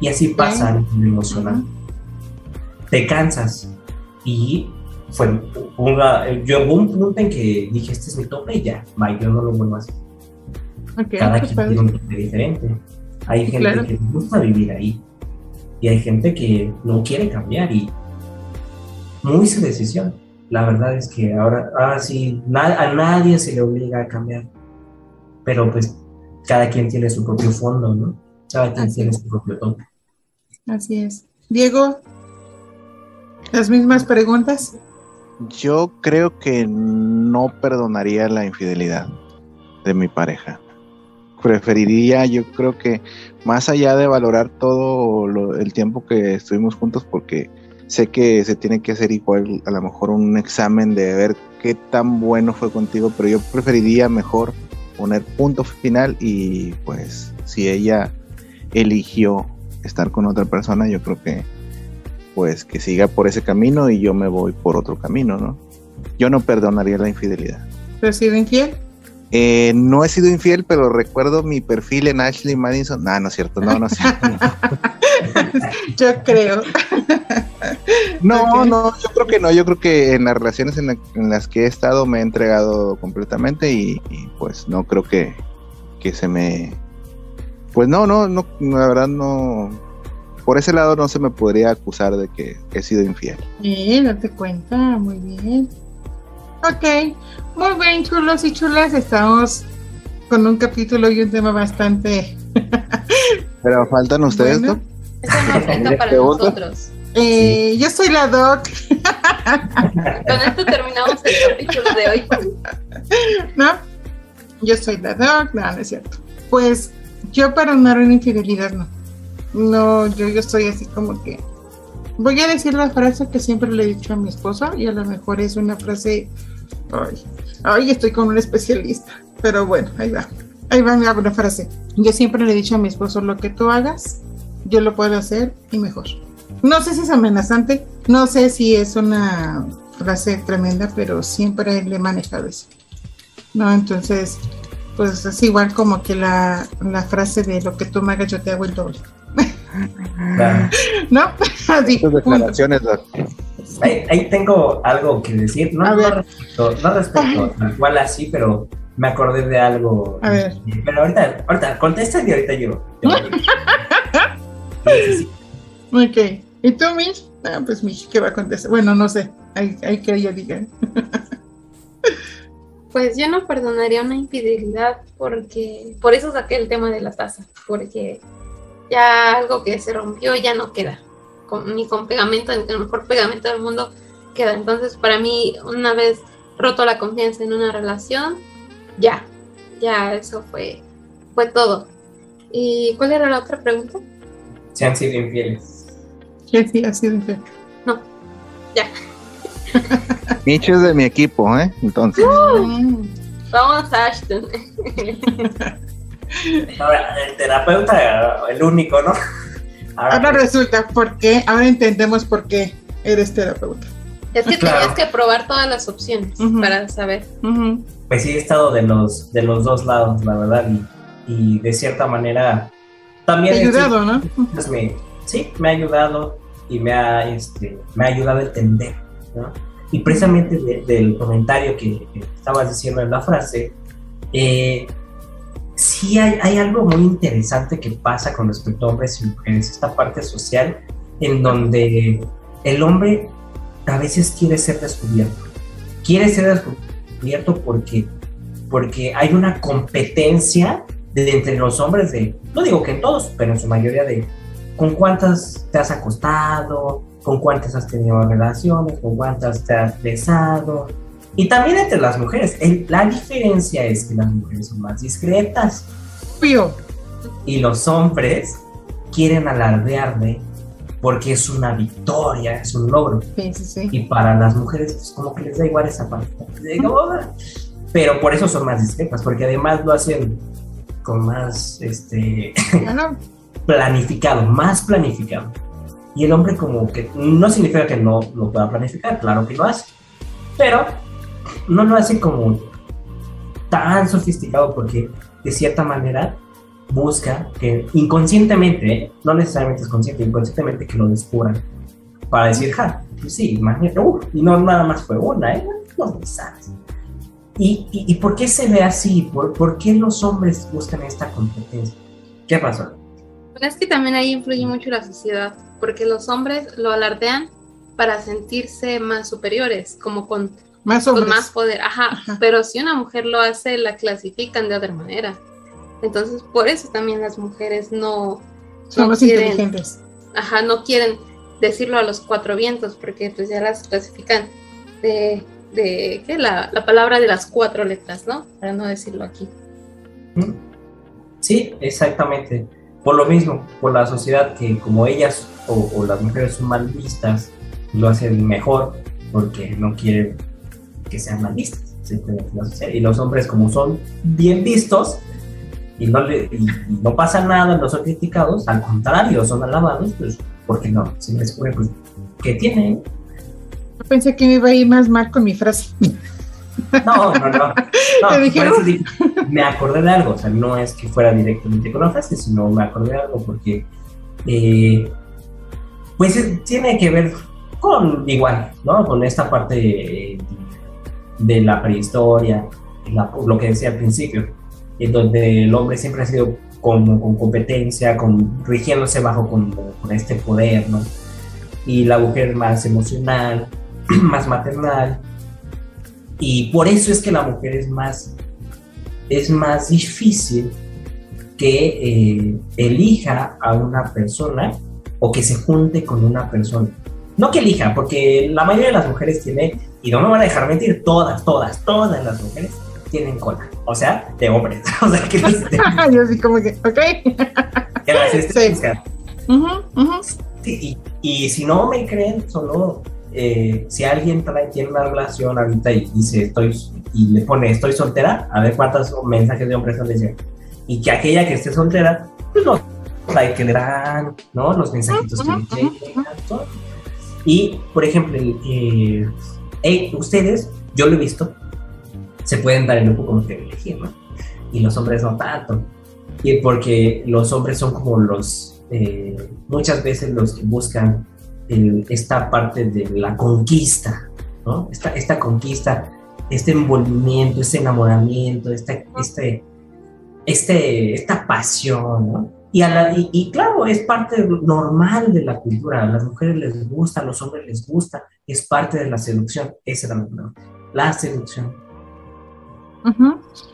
Y así pasa el emocional. Te cansas y fue una, yo hubo un punto en que dije, este es mi tope y ya, bye, yo no lo vuelvo a hacer. Cada pues quien tiene un tope diferente. Hay gente que le gusta vivir ahí y hay gente que no quiere cambiar y muy su decisión. La verdad es que ahora, ahora sí, a nadie se le obliga a cambiar, pero pues cada quien tiene su propio fondo, ¿no? Cada quien tiene su propio tope. Así es. Diego, las mismas preguntas. Yo creo que no perdonaría la infidelidad de mi pareja. Preferiría, yo creo que más allá de valorar todo el tiempo que estuvimos juntos, porque sé que se tiene que hacer igual a lo mejor un examen de ver qué tan bueno fue contigo, pero yo preferiría mejor poner punto final y pues si ella eligió estar con otra persona, yo creo que pues que siga por ese camino y yo me voy por otro camino, ¿no? Yo no perdonaría la infidelidad. ¿Pero sido infiel? Eh, no he sido infiel, pero recuerdo mi perfil en Ashley Madison. No, no es cierto, no, no es cierto. yo creo. no, no, yo creo que no. Yo creo que en las relaciones en, las que he estado me he entregado completamente y, pues no creo que, que se me... Pues no, no, no, la verdad no, por ese lado no se me podría acusar de que he sido infiel. Sí, date cuenta, muy bien. Ok, muy bien, chulos y chulas. Estamos con un capítulo y un tema bastante. Pero faltan ustedes, ¿no? Es para nosotros. Eh, Yo soy la Doc. con esto terminamos el capítulo de hoy. ¿No? Yo soy la Doc. No, no es cierto. Pues yo para una infidelidad no. No, yo, yo estoy así como que... Voy a decir la frase que siempre le he dicho a mi esposo y a lo mejor es una frase... Ay, ay estoy con un especialista. Pero bueno, ahí va. Ahí va una frase. Yo siempre le he dicho a mi esposo, lo que tú hagas, yo lo puedo hacer y mejor. No sé si es amenazante, no sé si es una frase tremenda, pero siempre le he manejado eso. No, entonces, pues es igual como que la, la frase de lo que tú me hagas, yo te hago el doble. ¿No? Así, declaraciones, ahí, tengo algo que decir. No, no respecto, no respecto tal cual así, pero me acordé de algo. A ver. Pero ahorita, ahorita, contesta y ahorita yo. ok. ¿Y tú, Mish? Ah, pues Mish, ¿qué va a contestar? Bueno, no sé. Hay, hay que ella diga. pues yo no perdonaría una infidelidad porque por eso saqué el tema de la taza, porque ya algo que se rompió ya no queda. Con, ni con pegamento, ni con el mejor pegamento del mundo queda. Entonces, para mí, una vez roto la confianza en una relación, ya, ya eso fue, fue todo. ¿Y cuál era la otra pregunta? Si han sido infieles. Sí, sí, ha sido infiel. No, ya. Micho es de mi equipo, ¿eh? Entonces. Uh, vamos a Ashton. Ahora, el terapeuta, el único, ¿no? Ahora, resulta por qué, ahora entendemos por qué eres terapeuta. Es que tenías que probar todas las opciones para saber. Pues sí, he estado de los, de los dos lados, la verdad, y, de cierta manera también... ha ayudado, ¿no? Pues sí, me ha ayudado y me ha, este, me ha ayudado a entender, ¿no? Y precisamente del comentario que, que, estabas diciendo en la frase, eh, sí hay, algo muy interesante que pasa con respecto a hombres y mujeres, esta parte social en donde el hombre a veces quiere ser descubierto. Quiere ser descubierto porque, porque hay una competencia entre los hombres de, no digo que en todos, pero en su mayoría de con cuántas te has acostado, con cuántas has tenido relaciones, con cuántas te has besado, y también entre las mujeres. la diferencia es que las mujeres son más discretas. Pío. Y los hombres quieren alardear de porque es una victoria, es un logro. Sí, sí, sí. Y para las mujeres, pues como que les da igual esa parte. Pero por eso son más discretas, porque además lo hacen con más, este, Bueno, planificado, más planificado. Y el hombre como que no significa que no lo pueda planificar, claro que lo hace, pero no lo hace como tan sofisticado porque de cierta manera busca que inconscientemente, no necesariamente es consciente, inconscientemente que lo descubran para decir, ja, pues sí, imagínate, uh, y no nada más fue una, ¿eh? No sabes. ¿Y, y, y por qué se ve así? ¿Por, ¿Por qué los hombres buscan esta competencia? ¿Qué pasó? Pero es que también ahí influye mucho la sociedad, porque los hombres lo alardean para sentirse más superiores, como con, más con más poder. Ajá, Ajá. pero si una mujer lo hace, la clasifican de otra manera. Entonces, por eso también las mujeres no, Son no más quieren, inteligentes. ajá, no quieren decirlo a los cuatro vientos, porque pues ya las clasifican de, de ¿qué? La, la palabra de las cuatro letras, ¿no? Para no decirlo aquí. Sí, exactamente. Por lo mismo, por la sociedad que como ellas o, o las mujeres son mal vistas, lo hacen mejor porque no quieren que sean mal vistas. Y los hombres como son bien vistos y no, le, y, y no pasa nada, no son criticados, al contrario, son alabados, pues, ¿por qué no? Si les ocurre, pues, ¿qué tienen? Yo pensé que me iba a ir más mal con mi frase. No, no, no. dije, me acordé de algo, o sea, no es que fuera directamente con la frase, sino me acordé de algo porque, eh, pues tiene que ver con igual, ¿no? Con esta parte eh, de la prehistoria, la- lo que decía al principio, en donde el hombre siempre ha sido con, con competencia, con, rigiéndose bajo con, este poder, ¿no? Y la mujer más emocional, más maternal, y por eso es que la mujer es más, es más difícil que eh, elija a una persona o que se junte con una persona. No que elija, porque la mayoría de las mujeres tiene, y no me van a dejar mentir, todas, todas, todas las mujeres tienen cola. O sea, de hombres. O sea, que, las- Yo así como que, ok. que las Sí. Sí, y, y si no me creen, solo eh, si alguien trae, tiene una relación ahorita y dice estoy y le pone estoy soltera, a ver cuántos mensajes de hombres han llegado. Y que aquella que esté soltera, pues los like que le dan, ¿no? Los mensajitos que le llegan, todo. Y, por ejemplo, el, eh, eh, ustedes, yo lo he visto, se pueden dar el lujo como elegir, ¿no? Y los hombres no tanto. Y porque los hombres son como los, eh, muchas veces los que buscan esta parte de la conquista, ¿no? Esta, esta conquista, este envolvimiento, este enamoramiento, este, este, esta pasión, ¿no? Y, a la- y, y claro, es parte normal de la cultura, a las mujeres les gusta, a los hombres les gusta, es parte de la seducción, esa es la la seducción.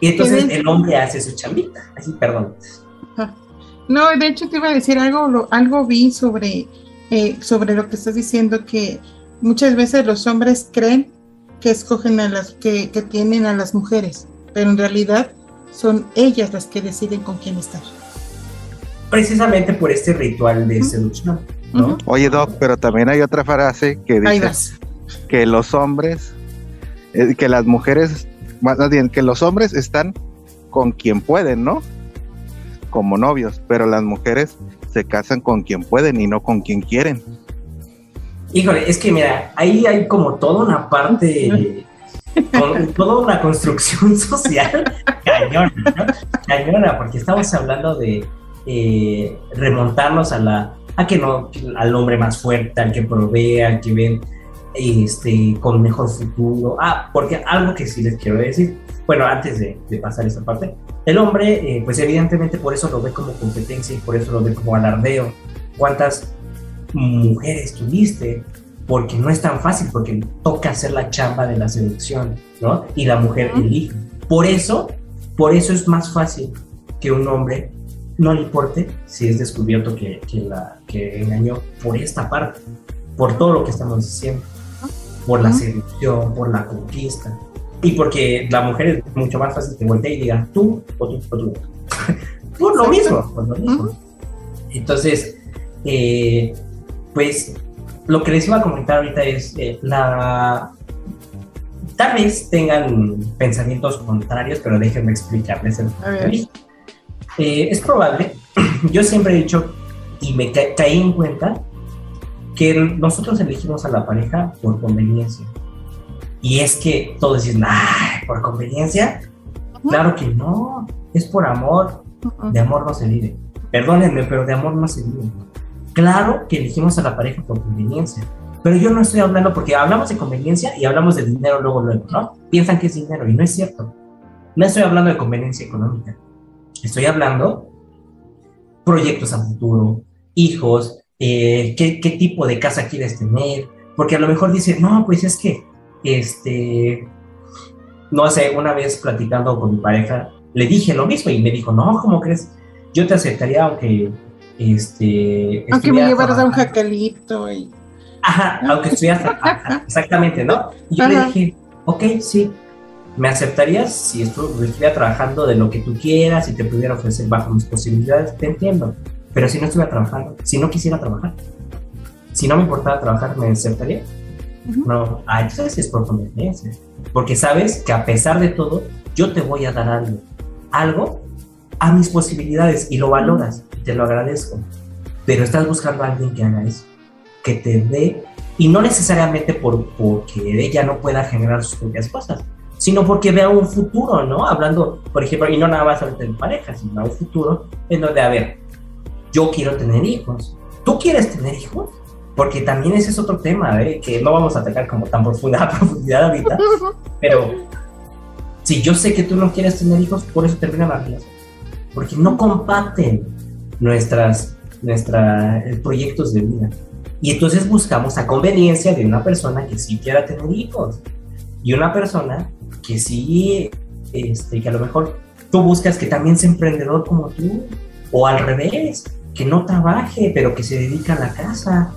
Y entonces el hombre hace su chambita, así, perdón. No, de hecho te iba a decir algo, lo- algo vi sobre, eh, sobre lo que estás diciendo, que muchas veces los hombres creen que escogen a las, que, que tienen a las mujeres, pero en realidad son ellas las que deciden con quién estar. Precisamente por este ritual de seducción, ¿no? Oye, Doc, pero también hay otra frase que dice que los hombres, eh, que las mujeres, más bien, que los hombres están con quien pueden, ¿no? Como novios, pero las mujeres se casan con quien pueden y no con quien quieren. Híjole, es que mira, ahí hay como toda una parte, con, toda una construcción social cañona, ¿no? Cañona, porque estamos hablando de eh, remontarnos a la, a que no, al hombre más fuerte, al que provea, al que ven este, con mejor futuro. Ah, porque algo que sí les quiero decir, bueno, antes de, de pasar esta parte, el hombre, eh, pues evidentemente por eso lo ve como competencia y por eso lo ve como alardeo. ¿Cuántas mujeres tuviste? Porque no es tan fácil, porque toca hacer la chamba de la seducción, ¿no? Y la mujer elige. Por eso, por eso es más fácil que un hombre no le importe si es descubierto que, que la, que engañó por esta parte, por todo lo que estamos diciendo, por la seducción, por la conquista. Y porque la mujer es mucho más fácil que voltee y diga tú o tú o tú. por lo mismo, por lo mismo. Entonces, eh, pues lo que les iba a comentar ahorita es eh, la... Tal vez tengan pensamientos contrarios, pero déjenme explicarles el eh, es probable, yo siempre he dicho y me caí en cuenta que nosotros elegimos a la pareja por conveniencia. Y es que todos dicen, ¡ay, por conveniencia! Claro que no, es por amor. De amor no se vive. Perdónenme, pero de amor no se vive. Claro que elegimos a la pareja por conveniencia. Pero yo no estoy hablando porque hablamos de conveniencia y hablamos de dinero luego, luego, ¿no? Piensan que es dinero y no es cierto. No estoy hablando de conveniencia económica. Estoy hablando proyectos a futuro, hijos, eh, ¿qué, qué, tipo de casa quieres tener, porque a lo mejor dice, no, pues es que, este, no sé, una vez platicando con mi pareja, le dije lo mismo y me dijo, no, ¿cómo crees? Yo te aceptaría aunque, este... Aunque me llevaras a un jacalito y... Ajá, aunque estuvieras, exactamente, ¿no? Y yo le dije, ok, sí, me aceptarías si estuviera trabajando de lo que tú quieras y te pudiera ofrecer bajo mis posibilidades, te entiendo. Pero si no estuviera trabajando, si no quisiera trabajar, si no me importaba trabajar, ¿me aceptaría? No, ah, entonces es por conveniencia. Porque sabes que a pesar de todo, yo te voy a dar algo. Algo a mis posibilidades y lo valoras y te lo agradezco. Pero estás buscando a alguien que haga eso, que te dé, y no necesariamente por, porque ella no pueda generar sus propias cosas, sino porque vea un futuro, ¿no? Hablando, por ejemplo, y no nada más de pareja, sino un futuro en donde, a ver, yo quiero tener hijos. ¿Tú quieres tener hijos? Porque también ese es otro tema, ¿eh? que no vamos a atacar como tan profunda profundidad ahorita, pero si yo sé que tú no quieres tener hijos, por eso termina la relación. Porque no comparten nuestras, nuestra, eh, proyectos de vida. Y entonces buscamos a conveniencia de una persona que sí quiera tener hijos. Y una persona que sí, este, que a lo mejor tú buscas que también sea emprendedor como tú. O al revés, que no trabaje, pero que se dedica a la casa,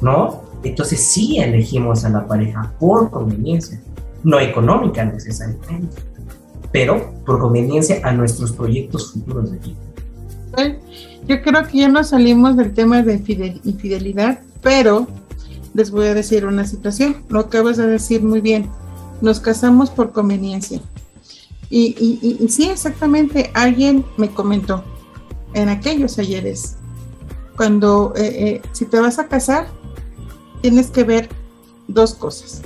¿no? Entonces sí elegimos a la pareja por conveniencia, no económica necesariamente, pero por conveniencia a nuestros proyectos futuros de vida. Yo creo que ya no salimos del tema de infidelidad, pero les voy a decir una situación, lo acabas de decir muy bien, nos casamos por conveniencia. Y, sí, exactamente, alguien me comentó en aquellos ayeres, cuando eh, eh, si te vas a casar, tienes que ver dos cosas.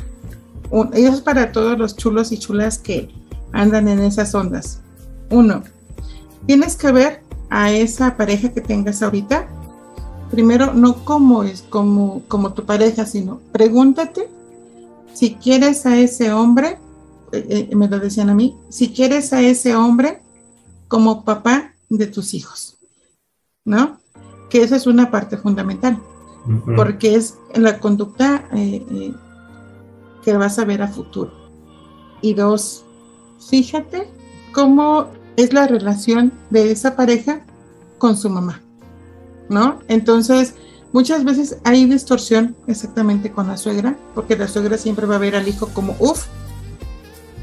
y eso es para todos los chulos y chulas que andan en esas ondas. Uno, tienes que ver a esa pareja que tengas ahorita. Primero, no como es como, como tu pareja, sino pregúntate si quieres a ese hombre, eh, me lo decían a mí, si quieres a ese hombre como papá de tus hijos, ¿no? que esa es una parte fundamental, porque es la conducta eh, eh, que vas a ver a futuro. Y dos, fíjate cómo es la relación de esa pareja con su mamá, ¿no? Entonces, muchas veces hay distorsión exactamente con la suegra, porque la suegra siempre va a ver al hijo como uff,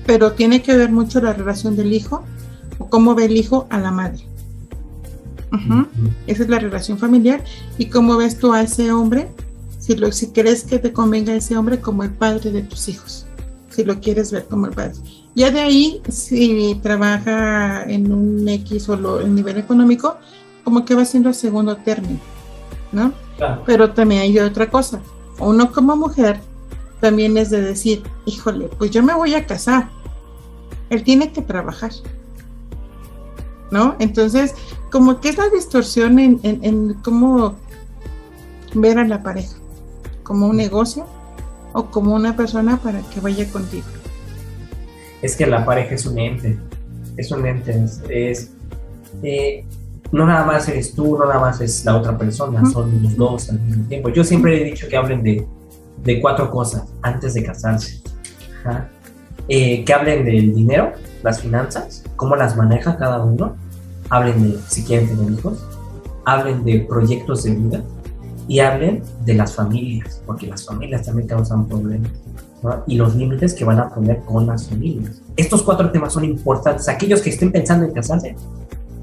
pero tiene que ver mucho la relación del hijo o cómo ve el hijo a la madre. Esa es la relación familiar. ¿Y cómo ves tú a ese hombre? Si, lo, si crees que te convenga ese hombre como el padre de tus hijos, si lo quieres ver como el padre. Ya de ahí, si trabaja en un X o lo, el nivel económico, como que va siendo el segundo término, ¿no? Pero también hay otra cosa. Uno como mujer también es de decir, híjole, pues yo me voy a casar. Él tiene que trabajar. ¿no? Entonces, como que es la distorsión en, cómo ver a la pareja, como un negocio o como una persona para que vaya contigo. Es que la pareja es un ente, es un ente, es, eh, no nada más eres tú, no nada más es la otra persona, son los dos al mismo tiempo. Yo siempre he dicho que hablen de, cuatro cosas antes de casarse. Eh, que hablen del dinero, las finanzas, cómo las maneja cada uno, hablen de si quieren tener hijos, hablen de proyectos de vida y hablen de las familias, porque las familias también causan problemas. y los límites que van a poner con las familias. Estos cuatro temas son importantes. Aquellos que estén pensando en casarse,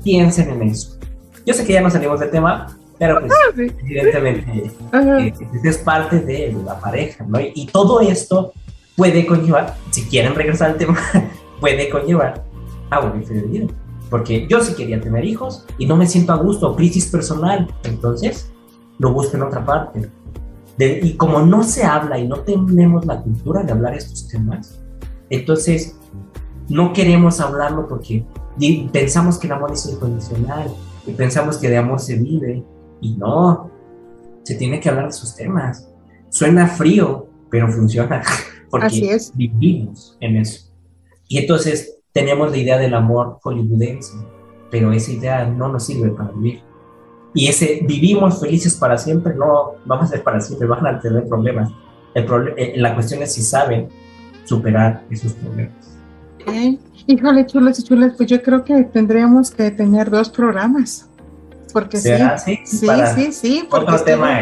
piensen en eso. Yo sé que ya no salimos del tema, Pero pues, Sí. evidentemente, eh, es parte de la pareja, ¿no? Y todo esto puede conllevar, si quieren regresar al tema, puede conllevar a una infidelidad. Porque yo sí quería tener hijos y no me siento a gusto, crisis personal. Entonces, lo busco en otra parte. De- y como no se habla y no tenemos la cultura de hablar estos temas, entonces no queremos hablarlo porque pensamos que el amor es incondicional y pensamos que de amor se vive y no, se tiene que hablar de esos temas. Suena frío, pero funciona porque Así es. vivimos en eso. Y entonces tenemos la idea del amor hollywoodense, pero esa idea no nos sirve para vivir. Y ese vivimos felices para siempre, no vamos a ser para siempre, van a tener problemas. El proble- eh, la cuestión es si saben superar esos problemas. Híjole, chulas y chulas, pues yo creo que tendríamos que tener dos programas. Porque sí, sí, Para sí, sí. porque Otro tema.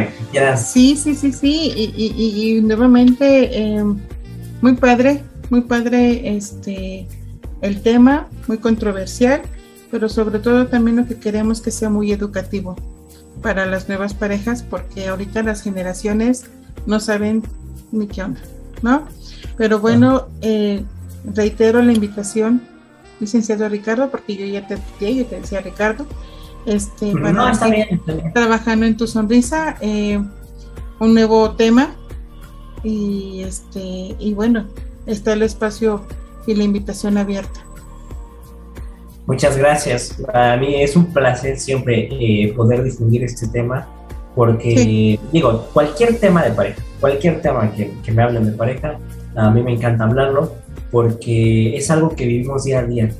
Sí, sí, sí, sí. Y, y- y- y nuevamente, eh, muy padre, muy padre este el tema, muy controversial, pero sobre todo también lo que queremos que sea muy educativo para las nuevas parejas, porque ahorita las generaciones no saben ni qué onda, ¿no? Pero bueno, eh, reitero la invitación, licenciado Ricardo, porque yo ya te, yo te decía Ricardo, este, para No, está que- bien, está bien. trabajando en tu sonrisa, eh, un nuevo tema y este y bueno está el espacio y la invitación abierta. Muchas gracias. Para mí es un placer siempre eh, poder difundir este tema porque, digo, cualquier tema de pareja, cualquier tema que, que me hablen de pareja, a mí me encanta hablarlo porque es algo que vivimos día a día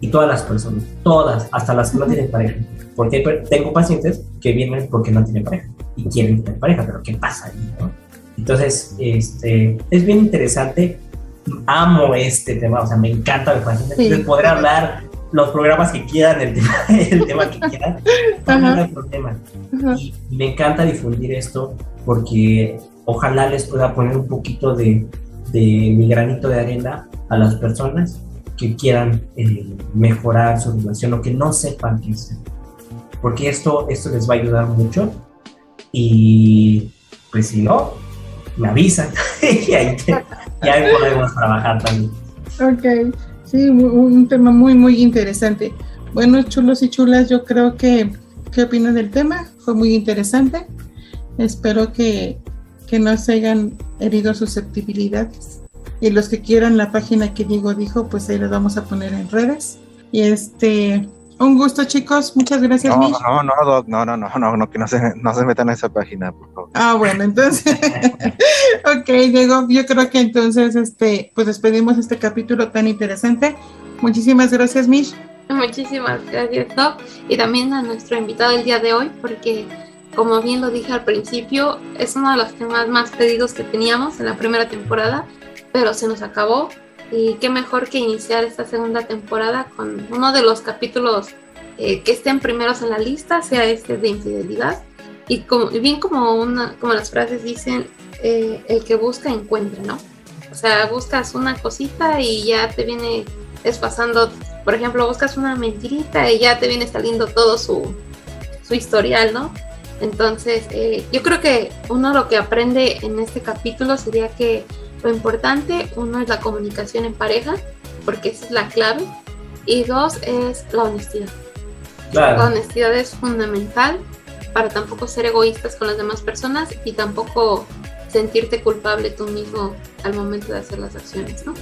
y todas las personas, todas, hasta las que no tienen pareja. Porque tengo pacientes que vienen porque no tienen pareja y quieren tener pareja, pero ¿qué pasa ahí? no? Entonces, este, es bien interesante. Amo este tema, o sea, me encanta, me fascina. Sí. Hablar los programas que quieran, el tema, el tema que quieran, no hay problema. Y me encanta difundir esto porque ojalá les pueda poner un poquito de, de mi granito de arena a las personas que quieran eh, mejorar su relación o que no sepan qué hacer. Porque esto, esto les va a ayudar mucho y pues si no, me avisan y ahí, te- ahí podemos trabajar también. Ok, sí, un, tema muy muy interesante. Bueno, chulos y chulas, yo creo que ¿qué opinan del tema? Fue muy interesante. Espero que, que no se hayan herido susceptibilidades. Y los que quieran la página que Diego dijo, pues ahí la vamos a poner en redes. Y este, un gusto chicos, muchas gracias. No, Mish. no, no, Doc, no, no, no, no, no, que no se, no se metan a esa página, por favor. Ah, bueno, entonces, ok, Diego, yo creo que entonces, este, pues despedimos este capítulo tan interesante. Muchísimas gracias, Mish. Muchísimas gracias, Doc. Y también a nuestro invitado el día de hoy, porque como bien lo dije al principio, es uno de los temas más pedidos que teníamos en la primera temporada, pero se nos acabó. Y qué mejor que iniciar esta segunda temporada con uno de los capítulos eh, que estén primeros en la lista, sea este de infidelidad. Y bien como, como las frases dicen, eh, el que busca encuentra, ¿no? O sea, buscas una cosita y ya te viene desfasando por ejemplo, buscas una mentirita y ya te viene saliendo todo su, su historial, ¿no? Entonces, eh, yo creo que uno lo que aprende en este capítulo sería que lo importante, uno es la comunicación en pareja, porque esa es la clave, y dos es la honestidad. La honestidad es fundamental para tampoco ser egoístas con las demás personas y tampoco sentirte culpable tú mismo al momento de hacer las acciones, ¿no?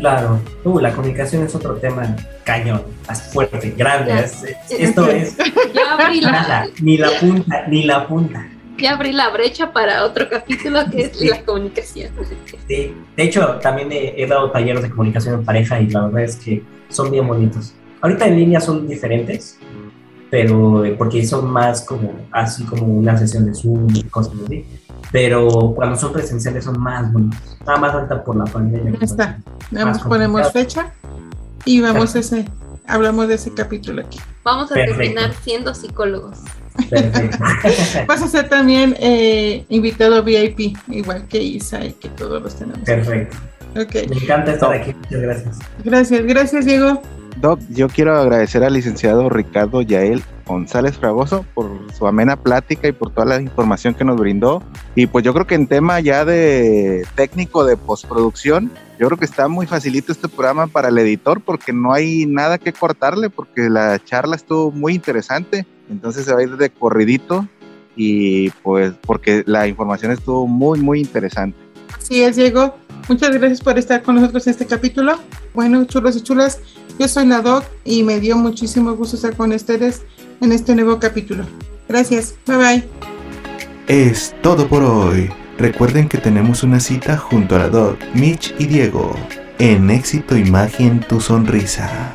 Claro. Uh, la comunicación es otro tema cañón, más fuerte, grande. Ya. es- es- esto es Ya abrí la, nada, ni la punta, ni la punta. ya abrí la brecha para otro capítulo que es la comunicación. Sí, de hecho, también he, he dado talleres de comunicación en pareja y la verdad es que son bien bonitos. Ahorita en línea son diferentes, pero porque son más como así como una sesión de Zoom y cosas así. Pero cuando son presenciales son más bonitos. Nada más ahorita por la pandemia. Ya está. Vamos, ponemos fecha y vamos ese, hablamos de ese capítulo aquí. Vamos a Perfecto. terminar siendo psicólogos. Perfecto. Vas a ser también eh, invitado VIP, igual que Isa y que todos los tenemos. Perfecto. Ok, Me encanta estar aquí. Muchas gracias. gracias, gracias Diego. Doc, yo quiero agradecer al licenciado Ricardo Yael González Fragoso por su amena plática y por toda la información que nos brindó. Y pues yo creo que en tema ya de técnico de postproducción, yo creo que está muy facilito este programa para el editor porque no hay nada que cortarle porque la charla estuvo muy interesante. Entonces se va a ir de corridito y pues porque la información estuvo muy, muy interesante. Así es, Diego. Muchas gracias por estar con nosotros en este capítulo. Bueno, chulos y chulas, yo soy Nadok y me dio muchísimo gusto estar con ustedes en este nuevo capítulo. Gracias, bye bye. Es todo por hoy. Recuerden que tenemos una cita junto a la Doc, Mitch y Diego en Éxito Imagen Tu Sonrisa.